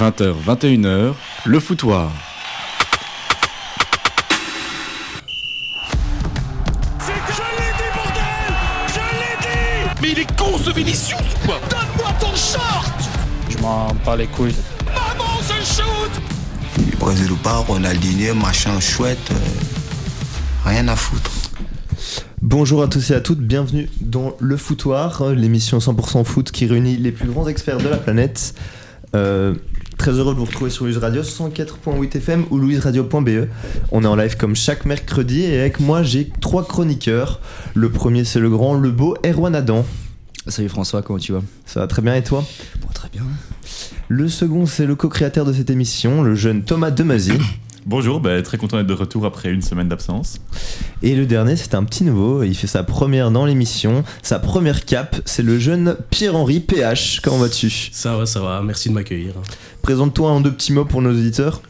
20h, 21h, le foutoir. C'est que je l'ai dit, bordel Je l'ai dit Mais il est con ce Vinicius ou quoi? Donne-moi ton short Je m'en bats les couilles. Maman, se shoot Brésil ou pas, Ronaldinho, machin chouette, euh, rien à foutre. Bonjour à tous et à toutes, bienvenue dans Le Foutoir, l'émission 100% foot qui réunit les plus grands experts de la planète. Euh, très heureux de vous retrouver sur Louise Radio 104.8 FM ou louiseradio.be. On est en live comme chaque mercredi et avec moi j'ai trois chroniqueurs. Le premier c'est le grand, le beau Erwan Adam. Salut François, comment tu vas? Ça va très bien et toi? Bon, Très bien. Le second c'est le co-créateur de cette émission, le jeune Thomas Demazy. Bonjour, bah, très content d'être de retour après une semaine d'absence. Et le dernier, c'est un petit nouveau. Il fait sa première dans l'émission, sa première cape. C'est le jeune Pierre-Henri PH. Comment vas-tu? Ça va, ça va, merci de m'accueillir. Présente-toi en deux petits mots pour nos auditeurs.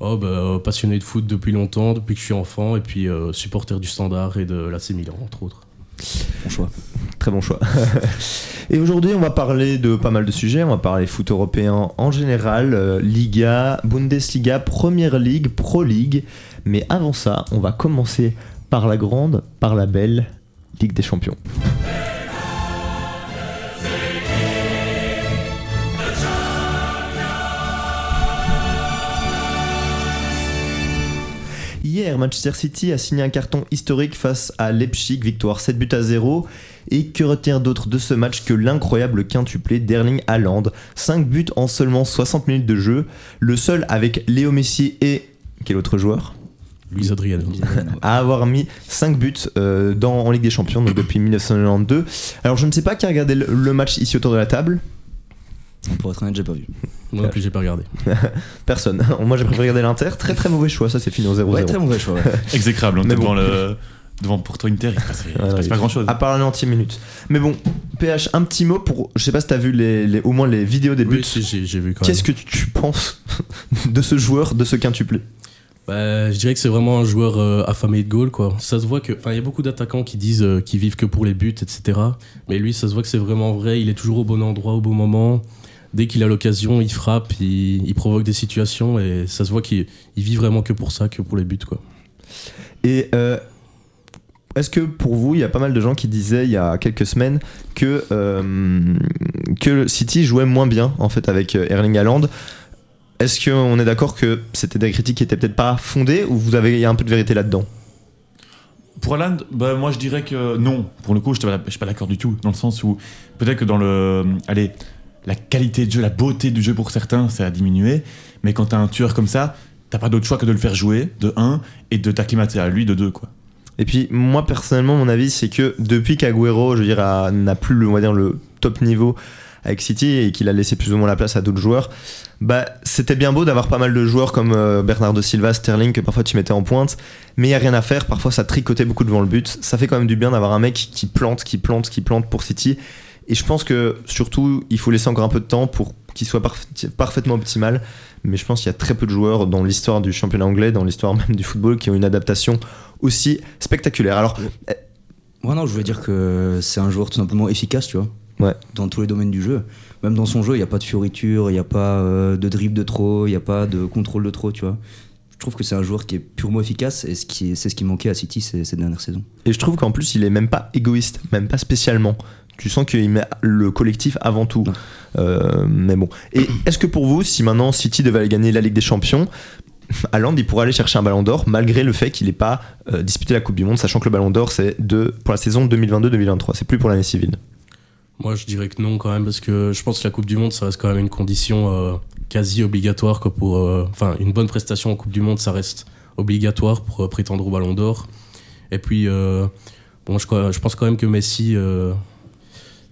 Oh, bah, euh, passionné de foot depuis longtemps, depuis que je suis enfant, et puis euh, supporter du Standard et de l'AC Milan, entre autres. Bon choix. Très bon choix. et aujourd'hui, on va parler de pas mal de sujets. On va parler foot européen en général, euh, Liga, Bundesliga, Première Ligue, Pro League. Mais avant ça, on va commencer par la grande, par la belle Ligue des Champions. Hier, Manchester City a signé un carton historique face à Leipzig, victoire 7 buts à 0. Et que retenir d'autre de ce match que l'incroyable quintuplé d'Erling Haaland? 5 buts en seulement 60 minutes de jeu, le seul avec Léo Messi et quel autre joueur? Luis Adriano. à avoir mis 5 buts euh, dans, en Ligue des Champions donc depuis 1992. Alors je ne sais pas qui a regardé le, le match ici autour de la table. Pour être honnête, j'ai pas vu. Moi non plus, j'ai pas regardé. Personne. Moi j'ai préféré regarder l'Inter. Très très mauvais choix, ça c'est fini au 0-0. Ouais, très mauvais choix. ouais. Exécrable, on Mais bon. devant, le, devant Porto Inter, il se passe, il se Ouais, passe ouais, pas grand chose. À part la 90 minute. Mais bon, PH, un petit mot pour. Je sais pas si t'as vu les, les- au moins les vidéos des buts. Oui, si, j'ai j'ai vu quand même. Qu'est-ce que tu penses de ce joueur, de ce quintuplé? Bah, je dirais que c'est vraiment un joueur euh, affamé de goal, quoi. Ça se voit que. Enfin, il y a beaucoup d'attaquants qui disent euh, qu'ils vivent que pour les buts, etc. Mais lui, ça se voit que c'est vraiment vrai. Il est toujours au bon endroit, au bon moment. Dès qu'il a l'occasion, il frappe, il, il provoque des situations et ça se voit qu'il il vit vraiment que pour ça, que pour les buts, quoi. Et euh, est-ce que pour vous, il y a pas mal de gens qui disaient il y a quelques semaines que, euh, que le City jouait moins bien en fait avec euh, Erling Haaland? Est-ce qu'on est d'accord que c'était des critiques qui étaient peut-être pas fondées ou vous avez il y a un peu de vérité là-dedans? Pour Haaland, bah, moi je dirais que non. Pour le coup, je je suis pas d'accord du tout. Dans le sens où peut-être que dans le. Allez, la qualité de jeu, la beauté du jeu pour certains, ça a diminué. Mais quand t'as un tueur comme ça, t'as pas d'autre choix que de le faire jouer, de 1, et de t'acclimater à lui, de 2, quoi. Et puis moi personnellement mon avis c'est que depuis qu'Aguero je veux dire n'a plus le, on va dire, le top niveau avec City et qu'il a laissé plus ou moins la place à d'autres joueurs, bah c'était bien beau d'avoir pas mal de joueurs comme euh, Bernardo Silva, Sterling que parfois tu mettais en pointe, mais il y a rien à faire, parfois ça tricotait beaucoup devant le but. Ça fait quand même du bien d'avoir un mec qui plante, qui plante, qui plante pour City. Et je pense que surtout il faut laisser encore un peu de temps pour qu'il soit parfait- parfaitement optimal. Mais je pense qu'il y a très peu de joueurs dans l'histoire du championnat anglais, dans l'histoire même du football, qui ont une adaptation aussi spectaculaire. Alors, Moi, non, je voulais dire que c'est un joueur tout simplement efficace, tu vois. Ouais. Dans tous les domaines du jeu. Même dans son jeu, il n'y a pas de fioriture, il n'y a pas euh, de dribble de trop, il n'y a pas de contrôle de trop, tu vois. Je trouve que c'est un joueur qui est purement efficace et ce qui est- c'est ce qui manquait à City ces, ces dernières saisons. et je trouve qu'en plus, il est même pas égoïste, même pas spécialement. Tu sens qu'il met le collectif avant tout. Euh, mais bon. Et est-ce que pour vous, si maintenant City devait aller gagner la Ligue des Champions, Haaland, il pourrait aller chercher un ballon d'or malgré le fait qu'il n'ait pas euh, disputé la Coupe du Monde, sachant que le ballon d'or, c'est de, pour la saison 2022-2023. C'est plus pour l'année civile. Moi, je dirais que non quand même, parce que je pense que la Coupe du Monde, ça reste quand même une condition euh, quasi obligatoire. Quoi, pour, euh, enfin, une bonne prestation en Coupe du Monde, ça reste obligatoire pour euh, prétendre au Ballon d'Or. Et puis, euh, bon, je, je pense quand même que Messi, euh,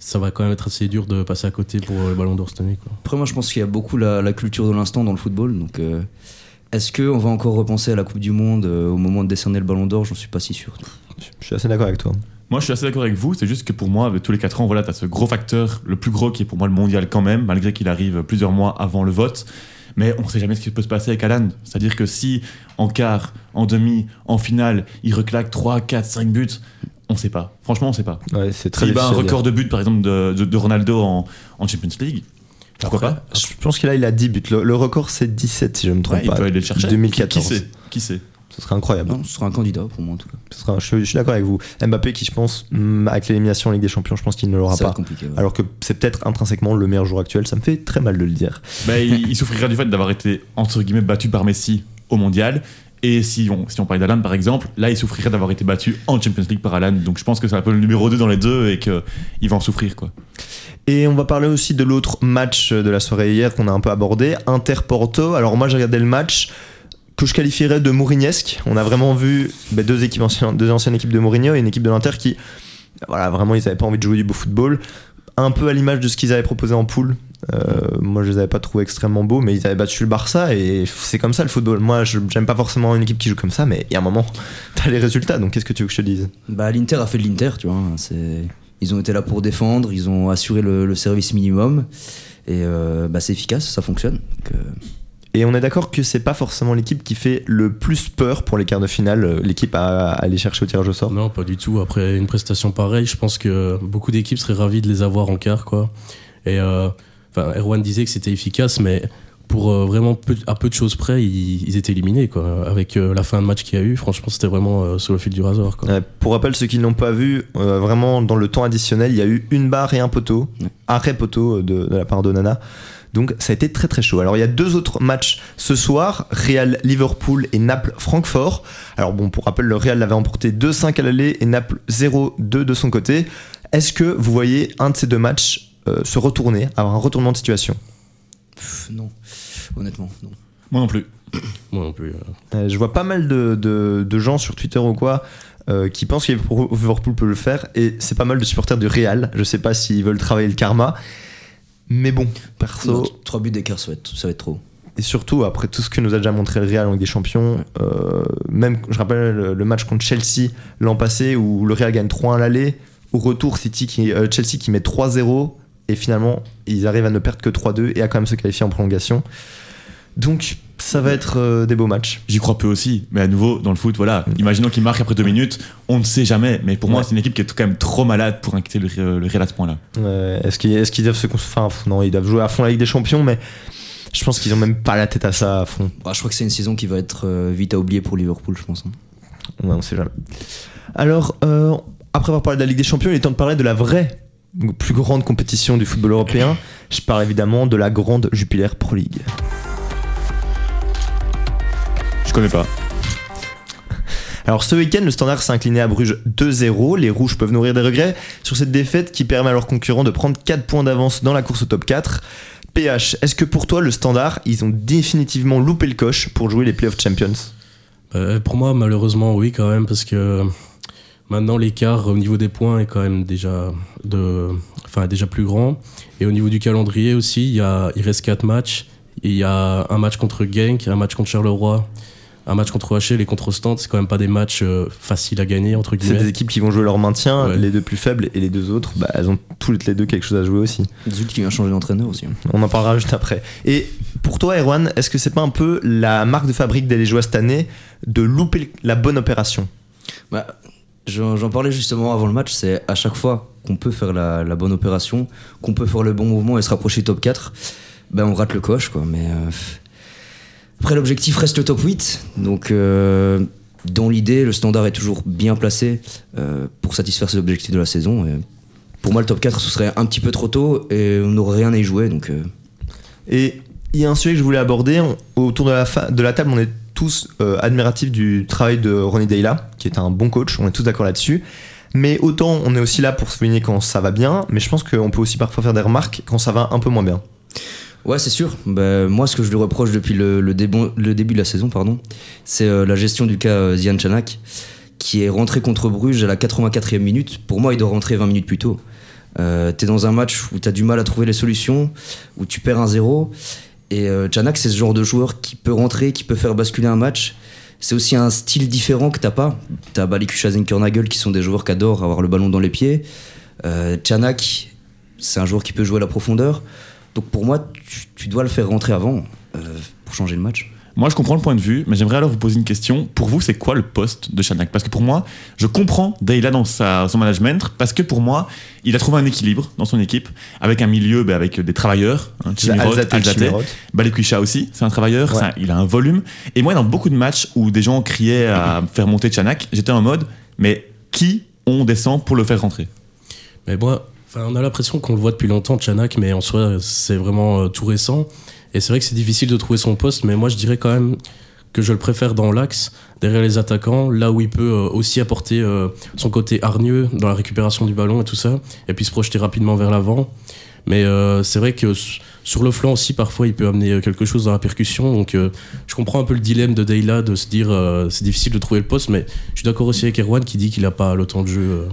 ça va quand même être assez dur de passer à côté pour euh, le Ballon d'Or cette année. Quoi. Après, moi, je pense qu'il y a beaucoup la, la culture de l'instant dans le football. Donc, euh, est-ce qu'on va encore repenser à la Coupe du Monde euh, au moment de décerner le ballon d'or? J'en suis pas si sûr. Je suis assez d'accord avec toi. Moi, je suis assez d'accord avec vous. C'est juste que pour moi, avec tous les 4 ans, voilà, tu as ce gros facteur, le plus gros qui est pour moi le mondial quand même, malgré qu'il arrive plusieurs mois avant le vote. Mais on sait jamais ce qui peut se passer avec Alan. C'est-à-dire que si en quart, en demi, en finale, il reclaque 3, 4, 5 buts, on sait pas. Franchement, on sait pas. Ouais, c'est très S'il bat un record de buts, par exemple, de, de- de Ronaldo en, en Champions League, Pourquoi Après, pas Je pense qu'il a, il a 10 buts. Le, le record, c'est 17, si je me trompe Ouais, Il pas. peut aller le chercher. 2014. Qui sait? Qui sait? Ce serait incroyable. Non, ce sera un candidat pour moi en tout cas. Ce sera- je, je suis d'accord avec vous. Mbappé, qui je pense, hum, avec l'élimination en Ligue des Champions, je pense qu'il ne l'aura pas. compliqué. ouais. Alors que c'est peut-être intrinsèquement le meilleur joueur actuel. Ça me fait très mal de le dire. Bah, il, il souffrira du fait d'avoir été, entre guillemets, battu par Messi au mondial. Et si on, si parlait d'Alan par exemple, là il souffrirait d'avoir été battu en Champions League par Alan. Donc je pense que c'est un peu le numéro 2 dans les deux et qu'il va en souffrir. Et on va parler aussi de l'autre match de la soirée hier qu'on a un peu abordé, Inter-Porto. Alors moi j'ai regardé le match que je qualifierais de Mourignesque. On a vraiment vu bah, deux, équipes anciennes équipes de Mourinho et une équipe de l'Inter qui, voilà, vraiment ils n'avaient pas envie de jouer du beau football. Un peu à l'image de ce qu'ils avaient proposé en poule. Euh, moi je les avais pas trouvés extrêmement beaux, mais ils avaient battu le Barça et c'est comme ça le football. Moi je j'aime pas forcément une équipe qui joue comme ça, mais il y a un moment, t'as les résultats, donc qu'est-ce que tu veux que je te dise? Bah, l'Inter a fait de l'Inter, tu vois. C'est... Ils ont été là pour défendre, ils ont assuré le, le service minimum. Et euh, bah, c'est efficace, ça fonctionne. Donc, euh, Et on est d'accord que c'est pas forcément l'équipe qui fait le plus peur pour les quarts de finale, l'équipe à, à aller chercher au tirage au sort? Non, pas du tout. Après une prestation pareille, je pense que beaucoup d'équipes seraient ravies de les avoir en quart, quoi. Et euh, enfin, Erwan disait que c'était efficace, mais pour euh, vraiment peu, à peu de choses près, ils, ils étaient éliminés, quoi. Avec euh, la fin de match qu'il y a eu, franchement, c'était vraiment euh, sur le fil du rasoir, quoi. Pour rappel, ceux qui ne l'ont pas vu, euh, vraiment dans le temps additionnel, il y a eu une barre et un poteau, Ouais. arrêt poteau de, de la part de Nana. Donc ça a été très très chaud. Alors il y a deux autres matchs ce soir, Real Liverpool et Naples Francfort. Alors bon, pour rappel, le Real l'avait emporté 2-5 à l'aller et Naples 0-2 de son côté. Est-ce que vous voyez un de ces deux matchs euh, se retourner, avoir un retournement de situation pff, non, honnêtement, non. Moi non plus. Moi non plus. euh. Euh, je vois pas mal de, de- de gens sur Twitter ou quoi euh, qui pensent que Liverpool peut le faire et c'est pas mal de supporters du Real. Je sais pas s'ils veulent travailler le karma, mais bon, perso. Non, Trois buts d'écart, ça va être, ça va être trop. Et surtout, après tout ce que nous a déjà montré le Real en Ligue des Champions, euh, même, je rappelle le, le match contre Chelsea l'an passé où le Real gagne 3-1 à l'aller, au retour, City qui, euh, Chelsea qui met 3-0, et finalement, ils arrivent à ne perdre que 3-2 et à quand même se qualifier en prolongation. Donc, ça va être euh, des beaux matchs. J'y crois peu aussi, mais à nouveau, dans le foot, voilà. Imaginons qu'il marque après deux minutes, on ne sait jamais. Mais pour moi, c'est une équipe qui est quand même trop malade pour inquiéter le, le Real à ce point-là. Euh, est-ce qu'ils est-ce qu'ils doivent se. Enfin, non, ils doivent jouer à fond la Ligue des Champions, mais je pense qu'ils ont même pas la tête à ça à fond. Bah, je crois que c'est une saison qui va être euh, vite à oublier pour Liverpool, je pense. hein. Ouais, on sait jamais. Alors, euh, après avoir parlé de la Ligue des Champions, il est temps de parler de la vraie plus grande compétition du football européen. Je parle évidemment de la grande Jupiler Pro League. Je connais pas. Alors ce week-end, le Standard s'est incliné à Bruges 2-0. Les Rouges peuvent nourrir des regrets sur cette défaite qui permet à leurs concurrents de prendre 4 points d'avance dans la course au top 4. PH, est-ce que pour toi, le Standard, ils ont définitivement loupé le coche pour jouer les Playoff Champions? Euh, pour moi, malheureusement, oui, quand même, parce que maintenant l'écart au niveau des points est quand même déjà, de, enfin, déjà plus grand. Et au niveau du calendrier aussi, il, y a, il reste 4 matchs. Il y a un match contre Genk, un match contre Charleroi, un match contre OHL et contre Ostende. C'est quand même pas des matchs euh, faciles à gagner, entre C'est des guillemets. équipes qui vont jouer leur maintien, Ouais. les deux plus faibles et les deux autres, bah, elles ont toutes les deux quelque chose à jouer aussi. Zut qui vient changer d'entraîneur aussi. hein. On en parlera juste après. Et pour toi, Erwan, est-ce que c'est pas un peu la marque de fabrique des Légeois cette année de louper la bonne opération? Bah, J'en parlais justement avant le match, c'est à chaque fois qu'on peut faire la, bonne opération, qu'on peut faire le bon mouvement et se rapprocher top 4, ben on rate le coche quoi. Mais euh, après l'objectif reste le top 8, donc euh, dans l'idée le standard est toujours bien placé euh, pour satisfaire ses objectifs de la saison. Pour moi le top 4 ce serait un petit peu trop tôt et on n'aurait rien à y jouer donc. Et il y a un sujet que je voulais aborder. Autour de la, de la table, on est tous euh, admiratifs du travail de Ronnie Deila, qui est un bon coach. On est tous d'accord là-dessus. Mais autant on est aussi là pour souligner quand ça va bien, mais je pense qu'on peut aussi parfois faire des remarques quand ça va un peu moins bien. Ouais, c'est sûr. Ben, moi, ce que je lui reproche depuis le, le, début, de la saison, pardon, c'est euh, la gestion du cas euh, Zian Chanak, qui est rentré contre Bruges à la 84e minute. Pour moi, il doit rentrer 20 minutes plus tôt. Euh, T'es dans un match où t'as du mal à trouver les solutions, où tu perds un 0. Et euh, Chanak, c'est ce genre de joueur qui peut rentrer, qui peut faire basculer un match. C'est aussi un style différent que t'as pas. T'as Balikucha Zinkernagel qui sont des joueurs qui adorent avoir le ballon dans les pieds. Euh, Chanak, c'est un joueur qui peut jouer à la profondeur. Donc pour moi, tu, tu dois le faire rentrer avant euh, pour changer le match. Moi, je comprends le point de vue, mais j'aimerais alors vous poser une question. Pour vous, c'est quoi le poste de Chanak Parce que pour moi, je comprends Deila dans sa, son management, parce que pour moi, il a trouvé un équilibre dans son équipe, avec un milieu, ben, avec des travailleurs, hein. Balikwisha aussi, c'est un travailleur, Ouais. ça, il a un volume. Et moi, dans beaucoup de matchs où des gens criaient à faire monter Chanak, j'étais en mode, mais qui on descend pour le faire rentrer? Mais moi, on a l'impression qu'on le voit depuis longtemps, Chanak, mais en soi, c'est vraiment euh, tout récent. Et c'est vrai que c'est difficile de trouver son poste, mais moi, je dirais quand même que je le préfère dans l'axe, derrière les attaquants, là où il peut euh, aussi apporter euh, son côté hargneux dans la récupération du ballon et tout ça, et puis se projeter rapidement vers l'avant. Mais euh, c'est vrai que sur le flanc aussi, parfois, il peut amener quelque chose dans la percussion. Donc, je comprends un peu le dilemme de Deyla de se dire c'est difficile de trouver le poste, mais je suis d'accord aussi avec Erwan qui dit qu'il n'a pas le temps de jeu.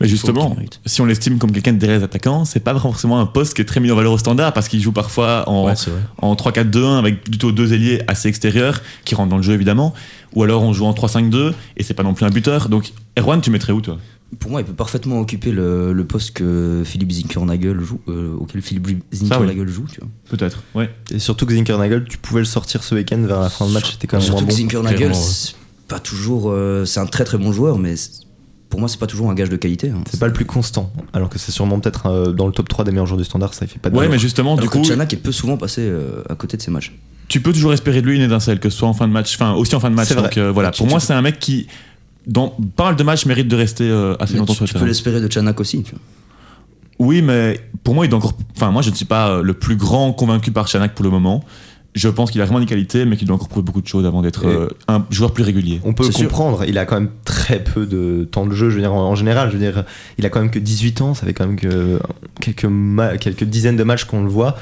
Mais justement, si on l'estime comme quelqu'un de derrière les attaquants, c'est pas forcément un poste qui est très mis en valeur au standard parce qu'il joue parfois en, Ouais, en 3-4-2-1 avec plutôt deux ailiers assez extérieurs qui rentrent dans le jeu évidemment. Ou alors on joue en 3-5-2 et c'est pas non plus un buteur. Donc Erwan, tu mettrais où toi? Pour moi, il peut parfaitement occuper le, le poste que Philippe Zinkernagel joue, euh, auquel Philippe Zinkernagel joue, tu vois. Peut-être, ouais. Et surtout que Zinkernagel, tu pouvais le sortir ce week-end vers la fin de match, c'était quand même moins Surtout bon. que Zinkernagel, ouais. c'est pas toujours. euh, c'est un très très bon joueur, mais pour moi, c'est pas toujours un gage de qualité. hein. C'est pas le plus constant, alors que c'est sûrement peut-être euh, dans le top 3 des meilleurs joueurs du standard, ça il fait pas de Ouais, mais justement, Alors du coup, Chanak est peu souvent passé euh, à côté de ses matchs. tu peux toujours espérer de lui une étincelle, que ce soit en fin de match, enfin aussi en fin de match. Donc euh, voilà, Tu- pour tu moi, peux- c'est un mec qui, dans pas mal de matchs, mérite de rester euh, assez Mais longtemps tu, sur le tu peux l'espérer de Chanak aussi. Tu vois. Oui, mais pour moi, il doit encore. Enfin, moi, je ne suis pas le plus grand convaincu par Chanak pour le moment. Je pense qu'il a vraiment des qualités, mais qu'il doit encore prouver beaucoup de choses avant d'être euh, un joueur plus régulier. On peut sûr. comprendre, il a quand même très peu de temps de jeu, je veux dire, en, en général, je veux dire, il a quand même que 18 ans, ça fait quand même que quelques, quelques dizaines de matchs qu'on le voit.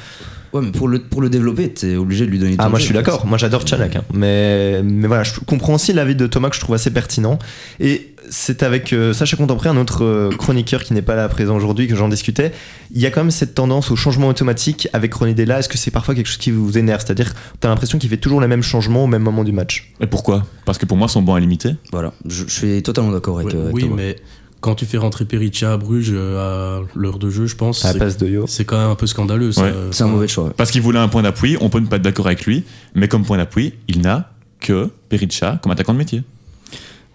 Ouais, mais pour le, pour le développer, t'es obligé de lui donner Ah, moi je suis d'accord, moi j'adore Chanak, hein. mais, mais voilà, je comprends aussi l'avis de Thomas que je trouve assez pertinent. Et c'est avec euh, Sacha Contempré, un autre euh, chroniqueur qui n'est pas là présent aujourd'hui, que j'en discutais. Il y a quand même cette tendance au changement automatique avec Ronnie Della. Est-ce que c'est parfois quelque chose qui vous énerve? C'est-à-dire, t'as l'impression qu'il fait toujours les mêmes changements au même moment du match Et pourquoi? Parce que pour moi, son banc est limité. Voilà, je, je suis totalement d'accord avec, euh, avec oui, Thomas. mais quand tu fais rentrer Perica à Bruges euh, à l'heure de jeu, je pense, à la c'est- place de Yo c'est quand même un peu scandaleux. Ouais. C'est un mauvais choix. ouais. Parce qu'il voulait un point d'appui, on peut ne pas être d'accord avec lui, mais comme point d'appui, il n'a que Pericha comme attaquant de métier.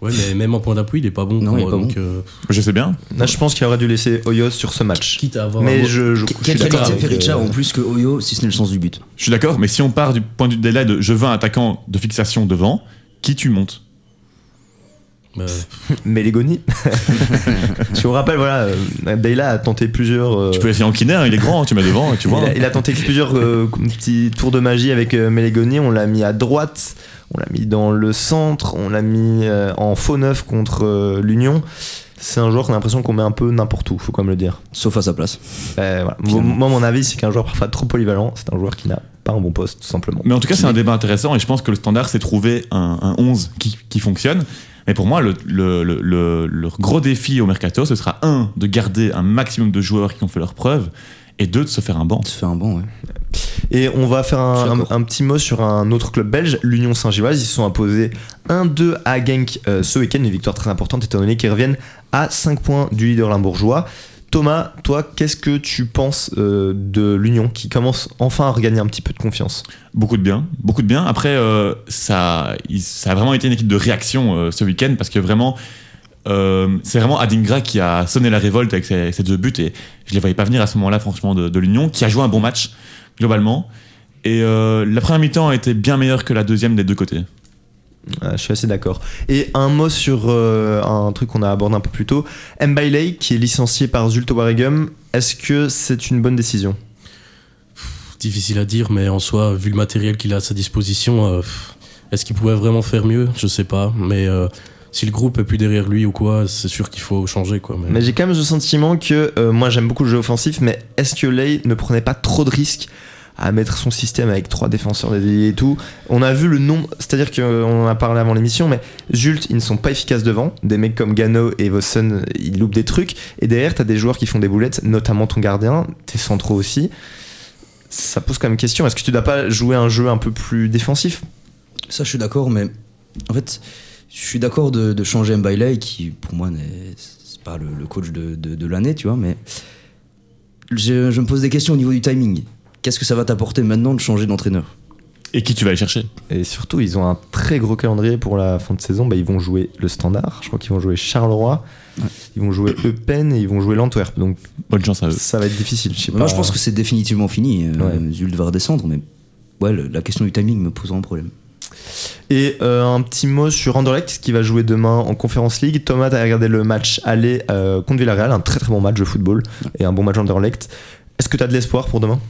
Ouais, mais même en point d'appui, il est pas bon. Non, pour il est moi, pas donc, euh, Je sais bien. Là, je pense qu'il aurait dû laisser Oyos sur ce match. quitte à avoir un Mais mo- je, je, Quelle qualité Perica en plus que Oyo, si ce n'est le sens du but Je suis d'accord, mais si on part du point de vue de délai de je veux un attaquant de fixation devant, qui tu montes? Mélégoni. je vous rappelle, voilà, euh, Deyla a tenté plusieurs. euh, Tu peux essayer en kiné, hein, il est grand, tu mets devant et tu vois. il, a, il a tenté plusieurs euh, petits tours de magie avec euh, Mélégoni. On l'a mis à droite, on l'a mis dans le centre, on l'a mis euh, en faux neuf contre euh, l'Union. C'est un joueur qu'on a l'impression qu'on met un peu n'importe où, faut quand même le dire. Sauf à sa place. Euh, voilà. Finalement. Moi, mon avis, c'est qu'un joueur parfois trop polyvalent, c'est un joueur qui n'a pas un bon poste, tout simplement. Mais en tout cas, c'est un débat intéressant et je pense que le standard, c'est trouver un, un 11 qui, qui fonctionne. Mais pour moi, le, le, le, le- le gros défi au mercato, ce sera un, de garder un maximum de joueurs qui ont fait leurs preuves, et deux, de se faire un banc. Se fait un banc, ouais. Et on va faire un petit mot sur un autre club belge, l'Union Saint-Gilloise. Ils se sont imposés 1-2 à Genk euh, ce week-end, une victoire très importante étant donné qu'ils reviennent à 5 points du leader limbourgeois. Thomas, toi, qu'est-ce que tu penses euh, de l'Union qui commence enfin à regagner un petit peu de confiance? Beaucoup de bien, beaucoup de bien. Après, euh, ça, a vraiment été une équipe de réaction euh, ce week-end parce que vraiment, c'est vraiment Adingra qui a sonné la révolte avec ses, deux buts et je les voyais pas venir à ce moment-là, franchement, de, de l'Union, qui a joué un bon match globalement. Et la première mi-temps a été bien meilleure que la deuxième des deux côtés. Je suis assez d'accord. Et un mot sur euh, un truc qu'on a abordé un peu plus tôt. Mbailey, qui est licencié par Zulte Waregem, est-ce que c'est une bonne décision? Difficile à dire, mais en soi, vu le matériel qu'il a à sa disposition, euh, est-ce qu'il pouvait vraiment faire mieux? Je sais pas. Mais euh, si le groupe est plus derrière lui ou quoi, c'est sûr qu'il faut changer. Quoi. Mais- Mais j'ai quand même le sentiment que moi j'aime beaucoup le jeu offensif, mais est-ce que Lay ne prenait pas trop de risques à mettre son système avec trois défenseurs des et tout On a vu le nombre, c'est-à-dire qu'on en a parlé avant l'émission, mais Zult, ils ne sont pas efficaces devant. Des mecs comme Gano et Vossen, ils loupent des trucs. Et derrière, t'as des joueurs qui font des boulettes, notamment ton gardien, tes centraux aussi. Ça pose quand même question. Est-ce que tu dois pas jouer un jeu un peu plus défensif? Ça, je suis d'accord, mais en fait, je suis d'accord de, changer Mbailey, qui pour moi n'est pas le, coach de, l'année, tu vois, mais je me pose des questions au niveau du timing. Qu'est-ce que ça va t'apporter maintenant de changer d'entraîneur? Et qui tu vas aller chercher? Et surtout, ils ont un très gros calendrier pour la fin de saison. Bah, ils vont jouer le Standard, je crois qu'ils vont jouer Charleroi, ils vont jouer Eupen et ils vont jouer l'Antwerp. Donc Bonne chance à eux. ça va être difficile. Je sais Moi, pas. je pense que c'est définitivement fini. Euh, Ouais. Zult va redescendre, mais ouais, le- la question du timing me posera un problème. Et euh, un petit mot sur Anderlecht qui va jouer demain en Conférence League. Thomas, t'as regardé le match aller euh, contre Villarreal, un très très bon match de football et un bon match Anderlecht. Est-ce que t'as de l'espoir pour demain?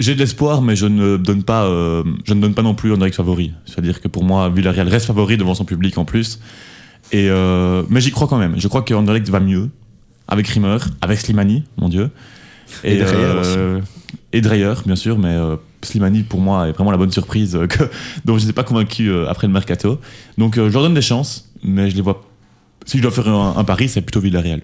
J'ai de l'espoir, mais je ne donne pas, euh, je ne donne pas non plus Anderlecht favori. C'est-à-dire que pour moi, Villarreal reste favori devant son public en plus. Et euh, mais j'y crois quand même. Je crois que Anderlecht va mieux avec Rimmer, avec Slimani, mon dieu. Et Dreyer euh, et Dreyer, bien sûr, mais euh, Slimani pour moi est vraiment la bonne surprise que, dont je n'étais pas convaincu après le mercato. Donc je leur donne des chances, mais je les vois. Si je dois faire un, un pari, c'est plutôt Villarreal.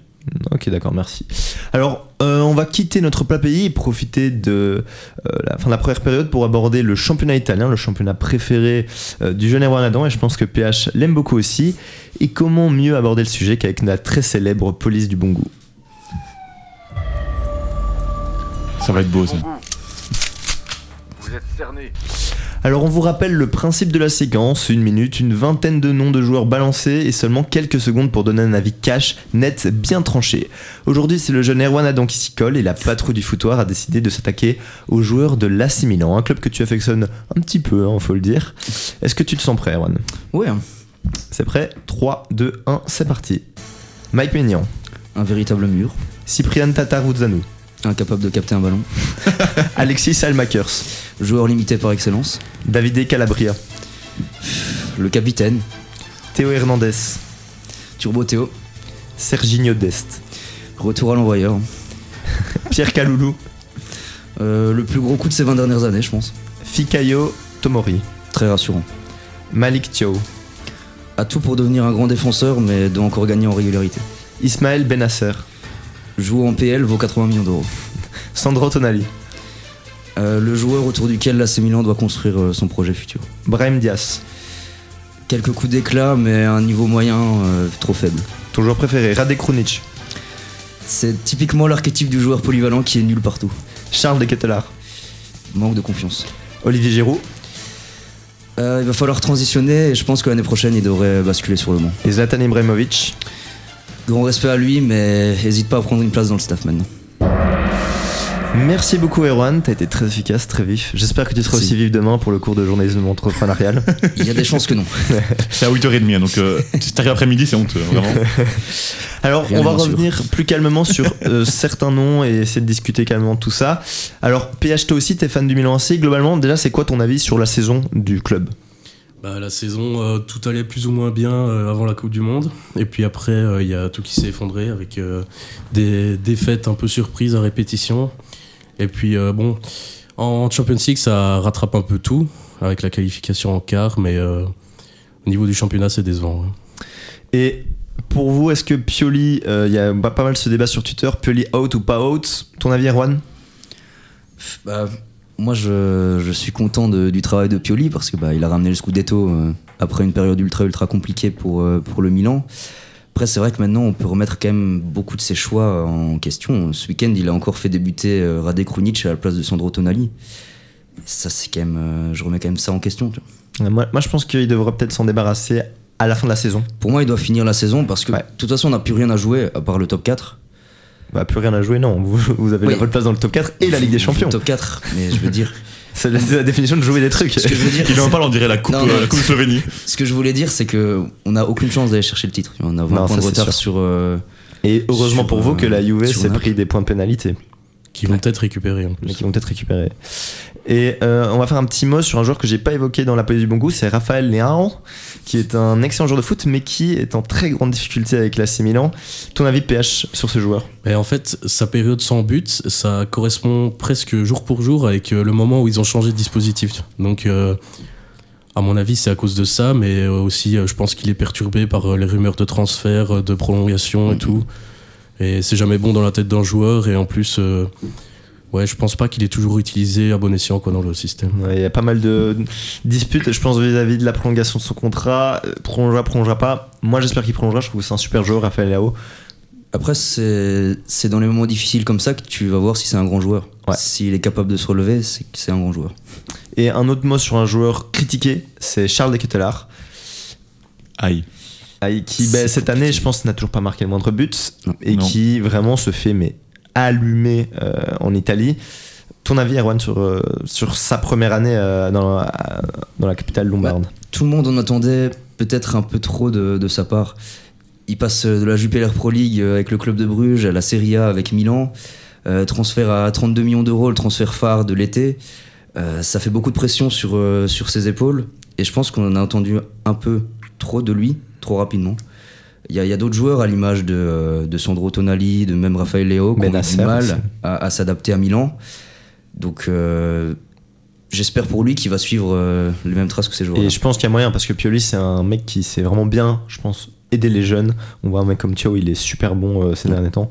Ok, d'accord, merci. Alors, euh, on va quitter notre plat pays et profiter de euh, la fin de la première période pour aborder le championnat italien, le championnat préféré euh, du jeune Erwan Adam, et je pense que PH l'aime beaucoup aussi. Et comment mieux aborder le sujet qu'avec la très célèbre police du bon goût? Ça va être beau ça. Vous êtes cerné. Alors on vous rappelle le principe de la séquence, une minute, une vingtaine de noms de joueurs balancés et seulement quelques secondes pour donner un avis cash, net, bien tranché. Aujourd'hui c'est le jeune Erwan Adam qui s'y colle et la patrouille du foutoir a décidé de s'attaquer aux joueurs de l'AC Milan, un club que tu affectionnes un petit peu, hein, faut le dire. Est-ce que tu te sens prêt Erwan? Ouais, hein. C'est prêt? 3, 2, 1, c'est parti. Mike Maignan, un véritable mur, Cyprian Tataruzanu, incapable de capter un ballon, Alexis Almakers, joueur limité par excellence, Davide Calabria, le capitaine, Théo Hernandez, Turbo Théo, Serginho Dest, retour à l'envoyeur. Pierre Kaloulou, Euh, le plus gros coup de ces 20 dernières années, je pense. Fikayo Tomori, Très rassurant. Malik Thio, A tout pour devenir un grand défenseur, mais doit encore gagner en régularité. Ismaël Benasser, Joue en PL vaut 80 millions d'euros. Sandro Tonali, Euh, le joueur autour duquel l'AC Milan doit construire euh, son projet futur. Brahim Diaz, Quelques coups d'éclat, mais un niveau moyen euh, trop faible. ton joueur préféré, Radek Krunic, C'est typiquement l'archétype du joueur polyvalent qui est nul partout. Charles de Ketelaar, Manque de confiance. Olivier Giroud il va falloir transitionner et je pense que l'année prochaine il devrait basculer sur le banc. et Zlatan Ibrahimovic. Grand respect à lui, mais hésite pas à prendre une place dans le staff maintenant. Merci beaucoup Erwan, t'as été très efficace, très vif. J'espère que tu seras Merci. aussi vif demain pour le cours de journalisme entrepreneurial. Il y a des chances que non. C'est à 8h30, hein, donc euh, si t'arrives après-midi, c'est honteux, hein, vraiment. Alors, Rien on va sûr. revenir plus calmement sur euh, certains noms et essayer de discuter calmement de tout ça. Alors, PH, toi aussi, t'es fan du Milan AC. Globalement, déjà, c'est quoi ton avis sur la saison du club? Bah, la saison, euh, tout allait plus ou moins bien euh, avant la Coupe du Monde. Et puis après, euh, il y a tout qui s'est effondré avec euh, des défaites un peu surprises à répétition. Et puis, euh, bon, en Champions League, ça rattrape un peu tout avec la qualification en quart. Mais euh, au niveau du championnat, c'est décevant. Et pour vous, est-ce que Pioli, euh, il y a pas pas mal ce débat sur Twitter, Pioli out ou pas out? Ton avis, Erwan? Bah, moi je, je suis content de- du travail de Pioli parce que bah, il a ramené le Scudetto euh, après une période ultra ultra compliquée pour, euh, pour le Milan. Après c'est vrai que maintenant on peut remettre quand même beaucoup de ses choix en question. Ce week-end il a encore fait débuter euh, Rade Krunic à la place de Sandro Tonali. Ça c'est quand même, je remets quand même ça en question. tu vois. Moi, moi, je pense qu'il devrait peut-être s'en débarrasser à la fin de la saison. Pour moi il doit finir la saison parce que Ouais. de toute façon on n'a plus rien à jouer à part le top 4. Bah, plus rien à jouer, non. Vous, vous avez Oui. votre place dans le top 4 et la Ligue des Champions. Le top 4, mais je veux dire, C'est la, la définition de jouer des trucs. ce que je veux dire, Il en parle, on dirait la coupe, Non, euh, non, la coupe Slovénie. ce que je voulais dire c'est que on n'a aucune chance d'aller chercher le titre. On a 20 Non, points ça, de retard sur. euh, Et heureusement Sur, pour vous euh, que la Juve s'est pris des points de pénalité. Qui vont peut-être récupérer en mais plus. qui vont être récupérés. Et euh, on va faire un petit mot sur un joueur que j'ai pas évoqué dans la police du bon goût, c'est Raphaël Leao, qui est un excellent joueur de foot, mais qui est en très grande difficulté avec l'AC Milan. Ton avis PH sur ce joueur? Et en fait, sa période sans but, ça correspond presque jour pour jour avec euh, le moment où ils ont changé de dispositif. Donc, euh, à mon avis, c'est à cause de ça, mais aussi, je pense qu'il est perturbé par les rumeurs de transfert, de prolongation et tout. Et c'est jamais bon dans la tête d'un joueur. Et en plus, euh, ouais, je pense pas qu'il est toujours utilisé à bon escient quoi, dans le système. Ouais, Il y a pas mal de disputes, je pense, vis-à-vis de la prolongation de son contrat. Prolongera, prolongera pas. Moi, j'espère qu'il prolongera. Je trouve que c'est un super joueur, Raphaël Leao. Après, c'est c'est dans les moments difficiles comme ça que tu vas voir si c'est un grand joueur. Ouais. S'il est capable de se relever, c'est que c'est un grand joueur. Et un autre mot sur un joueur critiqué, c'est Charles de Ketelaar. Aïe. Aïe, qui bah, cette année, je pense, n'a toujours pas marqué le moindre but et Non. qui vraiment se fait mais allumer euh, en Italie. Ton avis, Erwan, sur, euh, sur sa première année euh, dans, la- dans la capitale lombarde Tout le monde en attendait peut-être un peu trop de, de sa part. Il passe de la Jupiler Pro League avec le club de Bruges à la Serie A avec Milan. Euh, transfert à 32 millions d'euros, le transfert phare de l'été. Euh, ça fait beaucoup de pression sur, euh, sur ses épaules. Et je pense qu'on en a entendu un peu trop de lui, trop rapidement. Il y a, d'autres joueurs à l'image de, euh, de Sandro Tonali, de même Raphaël Léo, qui ont eu Benasser du mal à, à s'adapter à Milan. Donc euh, j'espère pour lui qu'il va suivre euh, les mêmes traces que ses joueurs. Et je pense qu'il y a moyen parce que Pioli, c'est un mec qui sait vraiment bien, je pense, aider les jeunes. On voit un mec comme Thio, il est super bon euh, ces derniers temps.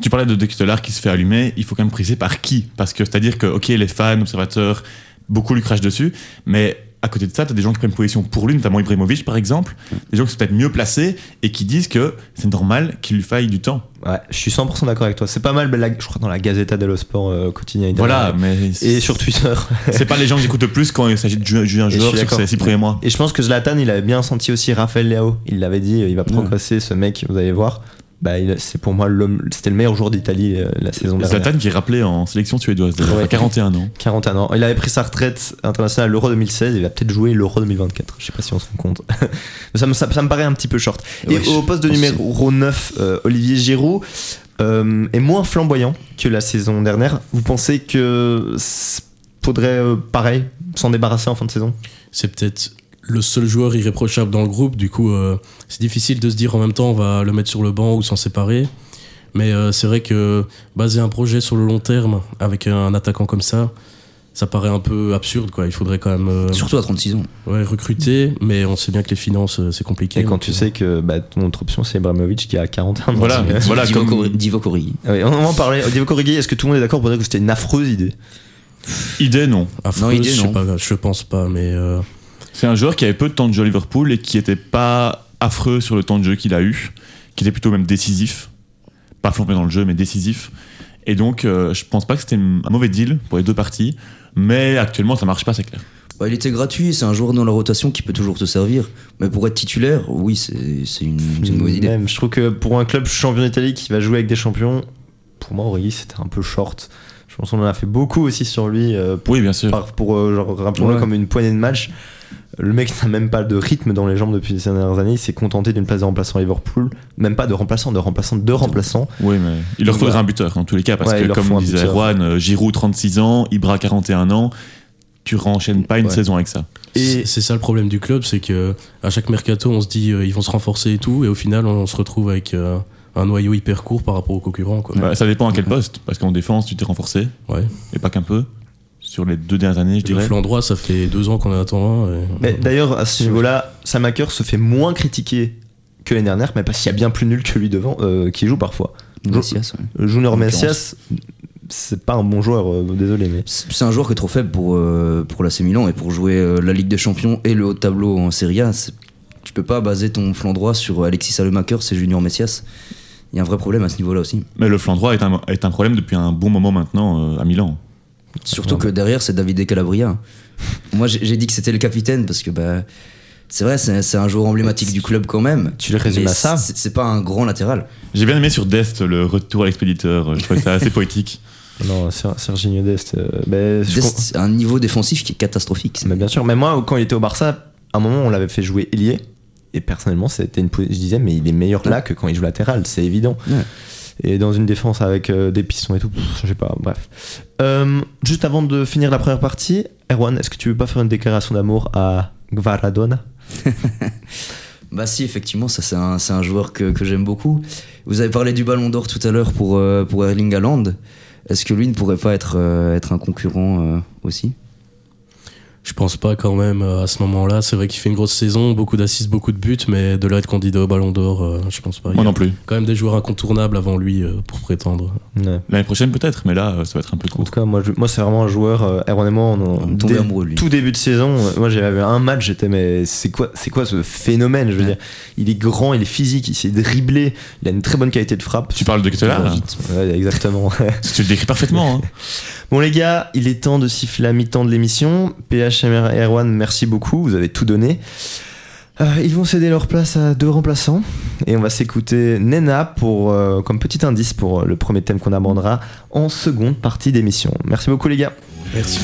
Tu parlais de Dextelar qui se fait allumer, il faut quand même préciser par qui. Parce que c'est-à-dire que, ok, les fans, observateurs, beaucoup lui crachent dessus, mais à côté de ça, tu as des gens qui prennent position pour lui, notamment Ibrahimovic par exemple, des gens qui sont peut-être mieux placés et qui disent que c'est normal qu'il lui faille du temps. Ouais, je suis 100% d'accord avec toi. C'est pas mal, la- je crois, dans la Gazzetta dello Sport euh, quotidien Voilà, mais Et sur Twitter. c'est pas les gens que j'écoute le plus quand il s'agit de juger un joueur sur ses six premiers mois. Et je pense que Zlatan, il avait bien senti aussi Raphaël Leao. Il l'avait dit, euh, il va progresser, ce mec, vous allez voir. Bah, c'est pour moi c'était le meilleur joueur d'Italie euh, la saison dernière. Zlatan qui est rappelé en sélection suédoise, Ouais. à 41 ans. 41 ans. Il avait pris sa retraite internationale à l'Euro 2016. Il va peut-être jouer l'Euro 2024. Je sais pas si on se rend compte. Ça, me, ça, ça me paraît un petit peu short. Et Ouais, au poste de numéro 9, euh, Olivier Giroud euh, est moins flamboyant que la saison dernière. Vous pensez que faudrait, euh, pareil, s'en débarrasser en fin de saison? C'est peut-être le seul joueur irréprochable dans le groupe. Du coup, euh, c'est difficile de se dire en même temps on va le mettre sur le banc ou s'en séparer. Mais euh, c'est vrai que baser un projet sur le long terme avec un attaquant comme ça, ça paraît un peu absurde. Quoi. Il faudrait quand même euh, Surtout à 36 ans. ouais, recruter, mais on sait bien que les finances, c'est compliqué. Et quand tu euh, sais que bah, ton autre option, c'est Ibrahimovic qui a 41 ans. Voilà, voilà Divock comme Divock Origi. ouais, on va en parler. Divock Origi, est-ce que tout le monde est d'accord pour dire que c'était une affreuse idée? Idée, non. affreuse, Non, idée, je sais non. pas, je pense pas, mais euh, C'est un joueur qui avait peu de temps de jeu à Liverpool et qui était pas affreux sur le temps de jeu qu'il a eu, qui était plutôt même décisif. Pas flambé dans le jeu, mais décisif. Et donc, euh, je pense pas que c'était un mauvais deal pour les deux parties, mais actuellement, ça marche pas, c'est clair. Bah, il était gratuit, c'est un joueur dans la rotation qui peut toujours te servir. Mais pour être titulaire, oui, c'est une, une mauvaise idée. Même, je trouve que pour un club champion d'Italie qui va jouer avec des champions, pour moi, Origi, c'était un peu short. Je pense qu'on en a fait beaucoup aussi sur lui euh, pour, Oui, bien sûr. par- pour euh, genre, rappelons-le Ouais. comme une poignée de match. Le mec n'a même pas de rythme dans les jambes depuis ces dernières années. Il s'est contenté d'une place de remplaçant à Liverpool. Même pas de remplaçant, de remplaçant de remplaçant. Oui, mais il leur faudrait voilà. un buteur dans tous les cas, parce Ouais, que comme disait. Erwan, euh, Giroud 36 ans, Ibra 41 ans, tu renchaînes pas une Ouais. saison avec ça. Et c'est ça le problème du club, c'est que à chaque mercato, on se dit euh, ils vont se renforcer et tout, et au final, on, se retrouve avec euh, un noyau hyper court par rapport aux concurrents. Quoi. Bah, ça dépend à quel poste, parce qu'en défense, tu t'es renforcé, Ouais. et pas qu'un peu, sur les deux dernières années, je Le dirais. flanc droit, ça fait deux ans qu'on en attend un. et- mais d'ailleurs, à ce niveau-là, Samaker se fait moins critiquer que l'année dernière, mais parce qu'il y a bien plus nul que lui devant, euh, qui joue parfois. Messias, ouais. Junior Messias, c'est pas un bon joueur, euh, désolé, mais. C'est un joueur qui est trop faible pour, euh, pour l'AC Milan et pour jouer euh, la Ligue des Champions et le haut de tableau en Serie A. Tu peux pas baser ton flanc droit sur Alexis Salemaker, c'est Junior Messias. Il y a un vrai problème à ce niveau-là aussi. Mais le flanc droit est un, est un problème depuis un bon moment maintenant euh, à Milan. Surtout que derrière, c'est David De Calabria. Moi, j'ai dit que c'était le capitaine parce que bah, c'est vrai, c'est c'est un joueur emblématique du club quand même. Tu le résumes à ça c'est- pas un grand latéral. J'ai bien aimé sur Dest le retour à l'expéditeur, je trouvais ça assez poétique. Non, Ser- Serginho Dest. euh, Dest, c'est un niveau défensif qui est catastrophique. Mais bien sûr, mais moi, quand il était au Barça, à un moment, on l'avait fait jouer ailier. Et personnellement, c'était une je disais, mais il est meilleur là que quand il joue latéral, c'est évident. Ouais. Et dans une défense avec euh, des pistons et tout, pff, je sais pas, bref. Euh, juste avant de finir la première partie, Erwan, est-ce que tu veux pas faire une déclaration d'amour à Gvaradona Bah si, effectivement, ça c'est un, un joueur que, j'aime beaucoup. Vous avez parlé du Ballon d'Or tout à l'heure pour, euh, pour Erling Haaland. Est-ce que lui ne pourrait pas être, euh, être un concurrent aussi? Je pense pas quand même euh, à ce moment-là. C'est vrai qu'il fait une grosse saison, beaucoup d'assists, beaucoup de buts, mais de là à être candidat au Ballon d'Or, euh, je pense pas. Il Moi a non plus. quand même des joueurs incontournables avant lui euh, pour prétendre. Ouais. L'année prochaine peut-être, mais là, ça va être un peu En court. tout cas, moi, je- moi c'est vraiment un joueur. Euh, moi, on, dès amoureux de lui. tout début de saison. Moi, j'avais un match, j'étais mais c'est quoi, c'est quoi ce phénomène Je veux dire, il est grand, il est physique, il sait dribbler, il a une très bonne qualité de frappe. Tu parles de Ketela là? Ouais, exactement. Parce que tu le décris parfaitement. hein. Bon les gars, il est temps de siffler la mi-temps de l'émission. Et Erwan, merci beaucoup, vous avez tout donné. Euh, ils vont céder leur place à deux remplaçants et on va s'écouter Nena pour, euh, comme petit indice pour euh, le premier thème qu'on abordera en seconde partie d'émission. Merci beaucoup les gars. Merci.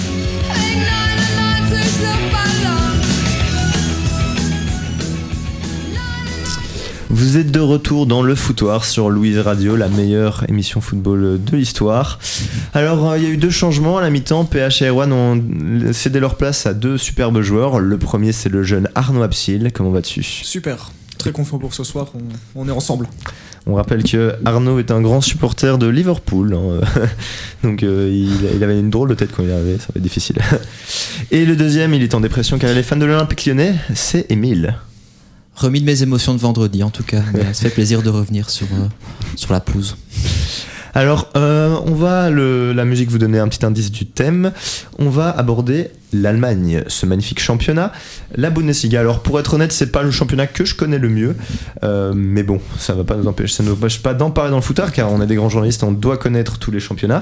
Vous êtes de retour dans le foutoir sur Louise Radio, la meilleure émission football de l'histoire. Alors, euh, il y a eu deux changements à la mi-temps. PH et Erwan ont cédé leur place à deux superbes joueurs. Le premier, c'est le jeune Arnaud Absil. Comment vas-tu? Super, très confiant pour ce soir, on, on est ensemble. On rappelle que Arnaud est un grand supporter de Liverpool. hein. Donc, euh, il, il avait une drôle de tête quand il est arrivé. Ça va être difficile. Et le deuxième, il est en dépression car il est fan de l'Olympique lyonnais. C'est Émile. Remis de mes émotions de vendredi en tout cas. Mais ça fait plaisir de revenir sur, euh, sur la pelouse. Alors, euh, on va, le- la musique vous donner un petit indice du thème. On va aborder l'Allemagne, ce magnifique championnat. La Bundesliga. Alors, pour être honnête, c'est pas le championnat que je connais le mieux. Euh, mais bon, ça va pas nous empêcher, ça ne nous empêche pas d'en parler dans le footard, car on est des grands journalistes, on doit connaître tous les championnats.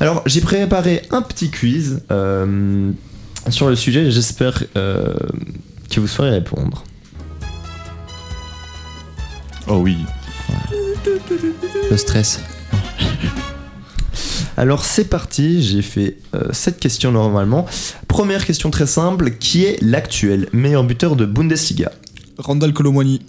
Alors, j'ai préparé un petit quiz euh, sur le sujet. J'espère que vous saurez répondre. Oh oui. Le stress. Alors c'est parti, j'ai fait euh, cette question normalement. Première question très simple, qui est l'actuel meilleur buteur de Bundesliga? Randall Colomwani.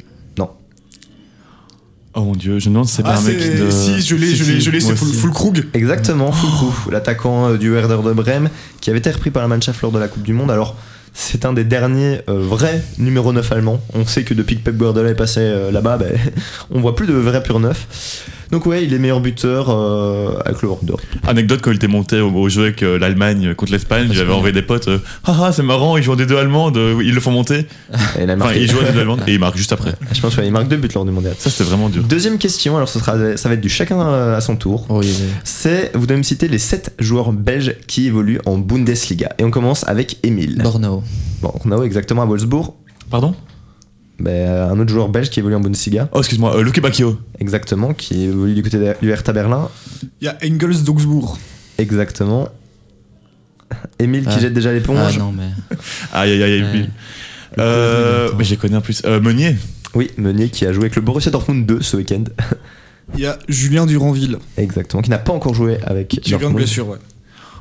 Oh mon dieu, je me demande si c'est pas Ah, un mec de. si, je l'ai, je l'ai, je l'ai, moi c'est Full, aussi. Full Krug. Exactement, Fulkrug, l'attaquant euh, du Werder de Brême, qui avait été repris par la Mannschaft lors de la Coupe du Monde. Alors c'est un des derniers euh, vrais numéro 9 allemands. On sait que depuis que Pep Guardiola est passé euh, là-bas, ben, on voit plus de vrais pur neuf. Donc ouais, il est meilleur buteur euh, avec le Werder. Anecdote quand il était monté au, au jeu avec euh, l'Allemagne contre l'Espagne, j'avais envoyé des potes. euh, ah ah, c'est marrant, ils jouent des deux allemandes, euh, ils le font monter. Et il a Enfin, ils jouent des deux allemandes et ils marquent juste après. Je pense qu'il marque deux buts lors du mondial. Ça, c'était vraiment dur. Deuxième question, alors ce sera, ça va être du chacun euh, à son tour. Oh, il C'est, vous devez me citer les 7 joueurs belges qui évoluent en Bundesliga. Et on commence avec Emile. Bornao. Bon, on a exactement à Wolfsburg. Pardon? Ben, un autre joueur belge qui évolue en Bundesliga. Oh, excuse-moi, euh, Luke Bacchio. Exactement, qui évolue du côté de- du Hertha Berlin. Il y a Engels d'Augsbourg. Exactement. Emile qui Ah. jette déjà Ah l'éponge. non, mais. Aïe aïe aïe. Ouais. lui. Euh, mais les connais en plus. Euh, Meunier. oui, Meunier qui a joué avec le Borussia Dortmund 2 ce week-end. Il y a Julien Duranville. Exactement, qui n'a pas encore joué avec Qui Dortmund. blessure, ouais.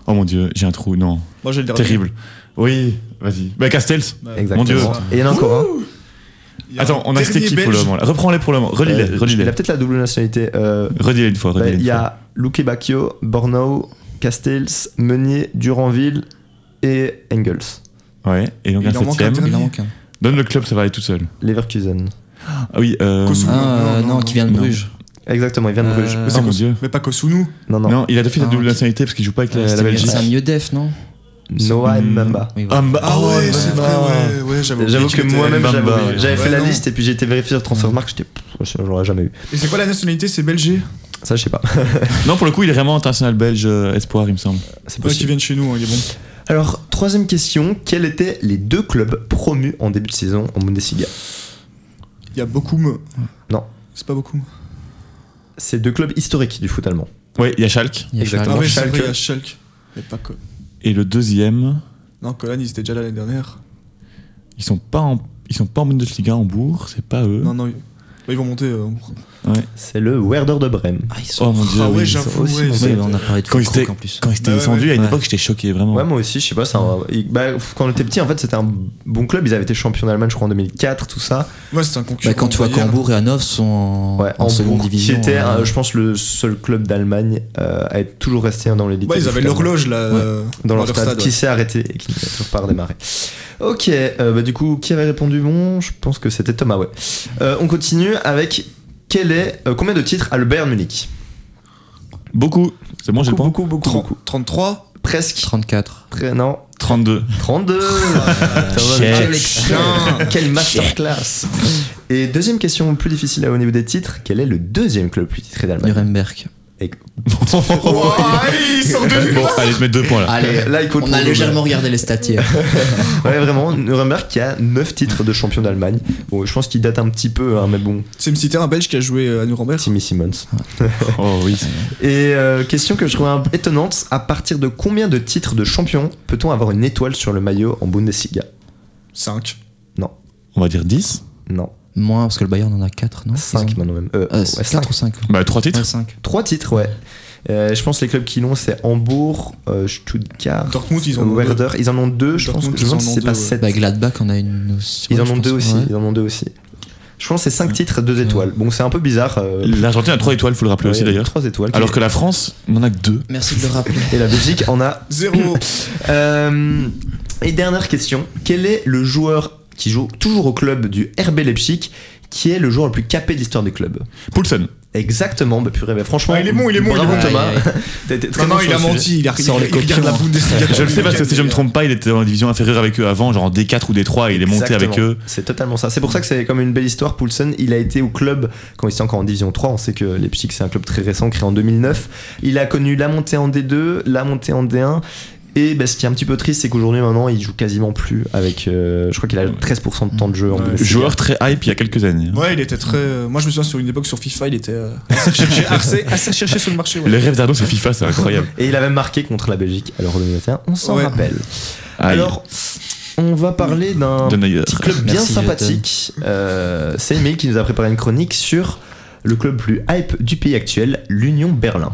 Oh mon dieu, j'ai un trou, non. Moi j'ai le dernier. Terrible. Oui, vas-y. Bah, Castells. Exactement. Mon Dieu. Et il y en a encore un. Attends, on a cité dernier qui pour le moment là Reprends-les pour le moment. Relis-les, Euh, relis-les. il a peut-être la double nationalité. Euh, Redis-les une fois, relis-les il y a Luque Bacchio, Bornau, Castells, Meunier, Duranville et Engels. Ouais, et donc Il un en manque un septième. Il en manque un. Donne le club, ça va aller tout seul. Leverkusen. Ah oui, euh. Kosovo. Ah, euh, non, non, non, qui vient de non. Bruges. Exactement, il vient de Euh, Bruges. Mais Oh mon dieu. Mais pas Kosunu. Non, non. Non, il a deux fois la Ah, double nationalité parce qu'il joue pas avec la, la C'était- Belgique. C'est un mieux def, non? Noah. Mbamba. Oui, voilà. Ah, Ah ouais, c'est vrai, ouais, ouais, J'avoue que moi-même j'avais ouais. fait Ouais, la non. liste et puis j'ai été vérifié sur Transfermarkt, j'étais pff, j'aurais jamais eu. Et c'est quoi la nationalité? C'est Belgique Ça je sais pas. Non, pour le coup, il est vraiment international belge euh, espoir, il me semble. C'est Ouais, qui possible. viennent chez nous, hein, il est bon. Alors, troisième question, quels étaient les deux clubs promus en début de saison en Bundesliga? Il y a Bochum. Non. C'est pas Bochum. C'est deux clubs historiques du foot allemand. Ouais, il y a Schalke. Il y a Exactement. Ah Schalke. oui, vrai, il y a Schalke. Mais pas que. Et le deuxième, Non, Cologne, ils étaient déjà là l'année dernière. ils sont pas en, ils sont pas en Bundesliga Hambourg, c'est pas eux. Non, non, ils, bah, ils vont monter. euh, C'est le Werder de Brême. Ah, ils sont. Oh mon dieu, Ah ouais, oui. ouais, on a parlé de Quand ils étaient- en plus. Quand ils étaient Bah ouais, descendus, ouais. à une Ouais. époque, j'étais choqué, vraiment. Ouais, moi aussi, je sais pas, c'est un- il- bah, quand on était petit, en fait, c'était un bon club. Ils avaient été champions d'Allemagne, je crois, en 2004, tout ça. Ouais, c'est un concurrent. Bah, quand tu vois Bayern. qu'Hambourg et Hanovre sont en, Ouais, en Hambourg, seconde division. Qui était, euh, euh, je pense, le seul club d'Allemagne euh, à être toujours resté dans l'élite. Ouais, ils avaient l'horloge là. euh, dans leur stade, qui ouais. s'est arrêté et qui n'a toujours pas redémarré. Ok, euh, bah du coup, qui avait répondu bon? Je pense que c'était Thomas, ouais. Euh, on continue avec quel est, euh, combien de titres a le Bayern Munich Beaucoup. C'est bon, j'ai le Beaucoup, point. beaucoup, beaucoup, 30 beaucoup. 33 Presque. 34. Très, non, 32. 32 Chef. Quel excellent Quelle masterclass Et deuxième question plus difficile au niveau des titres, quel est le deuxième club plus titré d'Allemagne? Nuremberg. Et- il sort de Bon, allez, te mettre deux points là. Allez, Là, il compte on a légèrement regardé les stats hier. Ouais, vraiment, Nuremberg qui a 9 titres de champion d'Allemagne. Bon, je pense qu'il date un petit peu, hein, mais bon, C'est me citer un Belge qui a joué à Nuremberg. Timmy Simmons. Oh oui. Et euh, question que je trouve un peu étonnante, à partir de combien de titres de champion peut-on avoir une étoile sur le maillot en Bundesliga? 5. On va dire 10. Non, Moins, parce que le Bayern en a 4, non 5 maintenant même. Euh, Euh, ouais, 4 cinq. ou 5 Bah, 3 titres. 5. 3 titres, ouais. Euh, je pense que les clubs qui l'ont, c'est Hambourg, euh, Stuttgart, Dortmund, ils en ont Werder. Ils en ont deux, je pense Dortmund, que je c'est pas deux, ouais. 7. Bah, Gladbach en a une aussi. Ils Ouais, en je ont pense, deux aussi. ouais. Ils en ont deux aussi. Je pense que c'est 5 titres, 2 étoiles. Bon, c'est un peu bizarre. euh, L'Argentine a 3 étoiles, faut le rappeler aussi d'ailleurs. 3 étoiles. Alors que la France n'en a que 2. Merci de le rappeler. Et la Belgique en a Zéro. Euh, et dernière question, quel est le joueur qui joue toujours au club du RB Leipzig qui est le joueur le plus capé de l'histoire du club Poulsen. Exactement, bah purée, bah franchement. Ah, il est bon, il est bon, il est bon. Thomas. T'as été très Non, bon non, sur il a menti. Il, a, il, les il regarde la copions. Bundesliga. Je le sais parce que si je me trompe pas, il était en division inférieure avec eux avant, genre en D4 ou D3, et il est monté avec eux. C'est totalement ça. C'est pour ça que c'est comme une belle histoire. Poulsen, il a été au club quand il était encore en Division 3. On sait que Leipzig, c'est un club très récent, créé en 2009. Il a connu la montée en D2, la montée en D1. Et bah, ce qui est un petit peu triste, c'est qu'aujourd'hui, maintenant, il joue quasiment plus avec. euh, je crois qu'il a 13% de temps de jeu en Ouais. Bundesliga. Joueur très hype il y a quelques années. Ouais, il était très. euh, Moi, je me souviens sur une époque sur FIFA, il était euh, assez cherché, assez, assez cherché sur le marché. ouais. Le rêve d'Arnaud, c'est FIFA, c'est incroyable. Et il a même marqué contre la Belgique à l'Euro 2021. On s'en Ouais. rappelle. Aïe. Alors, on va parler d'un petit club bien Merci, sympathique. Euh, c'est Emile qui nous a préparé une chronique sur le club plus hype du pays actuel, l'Union Berlin.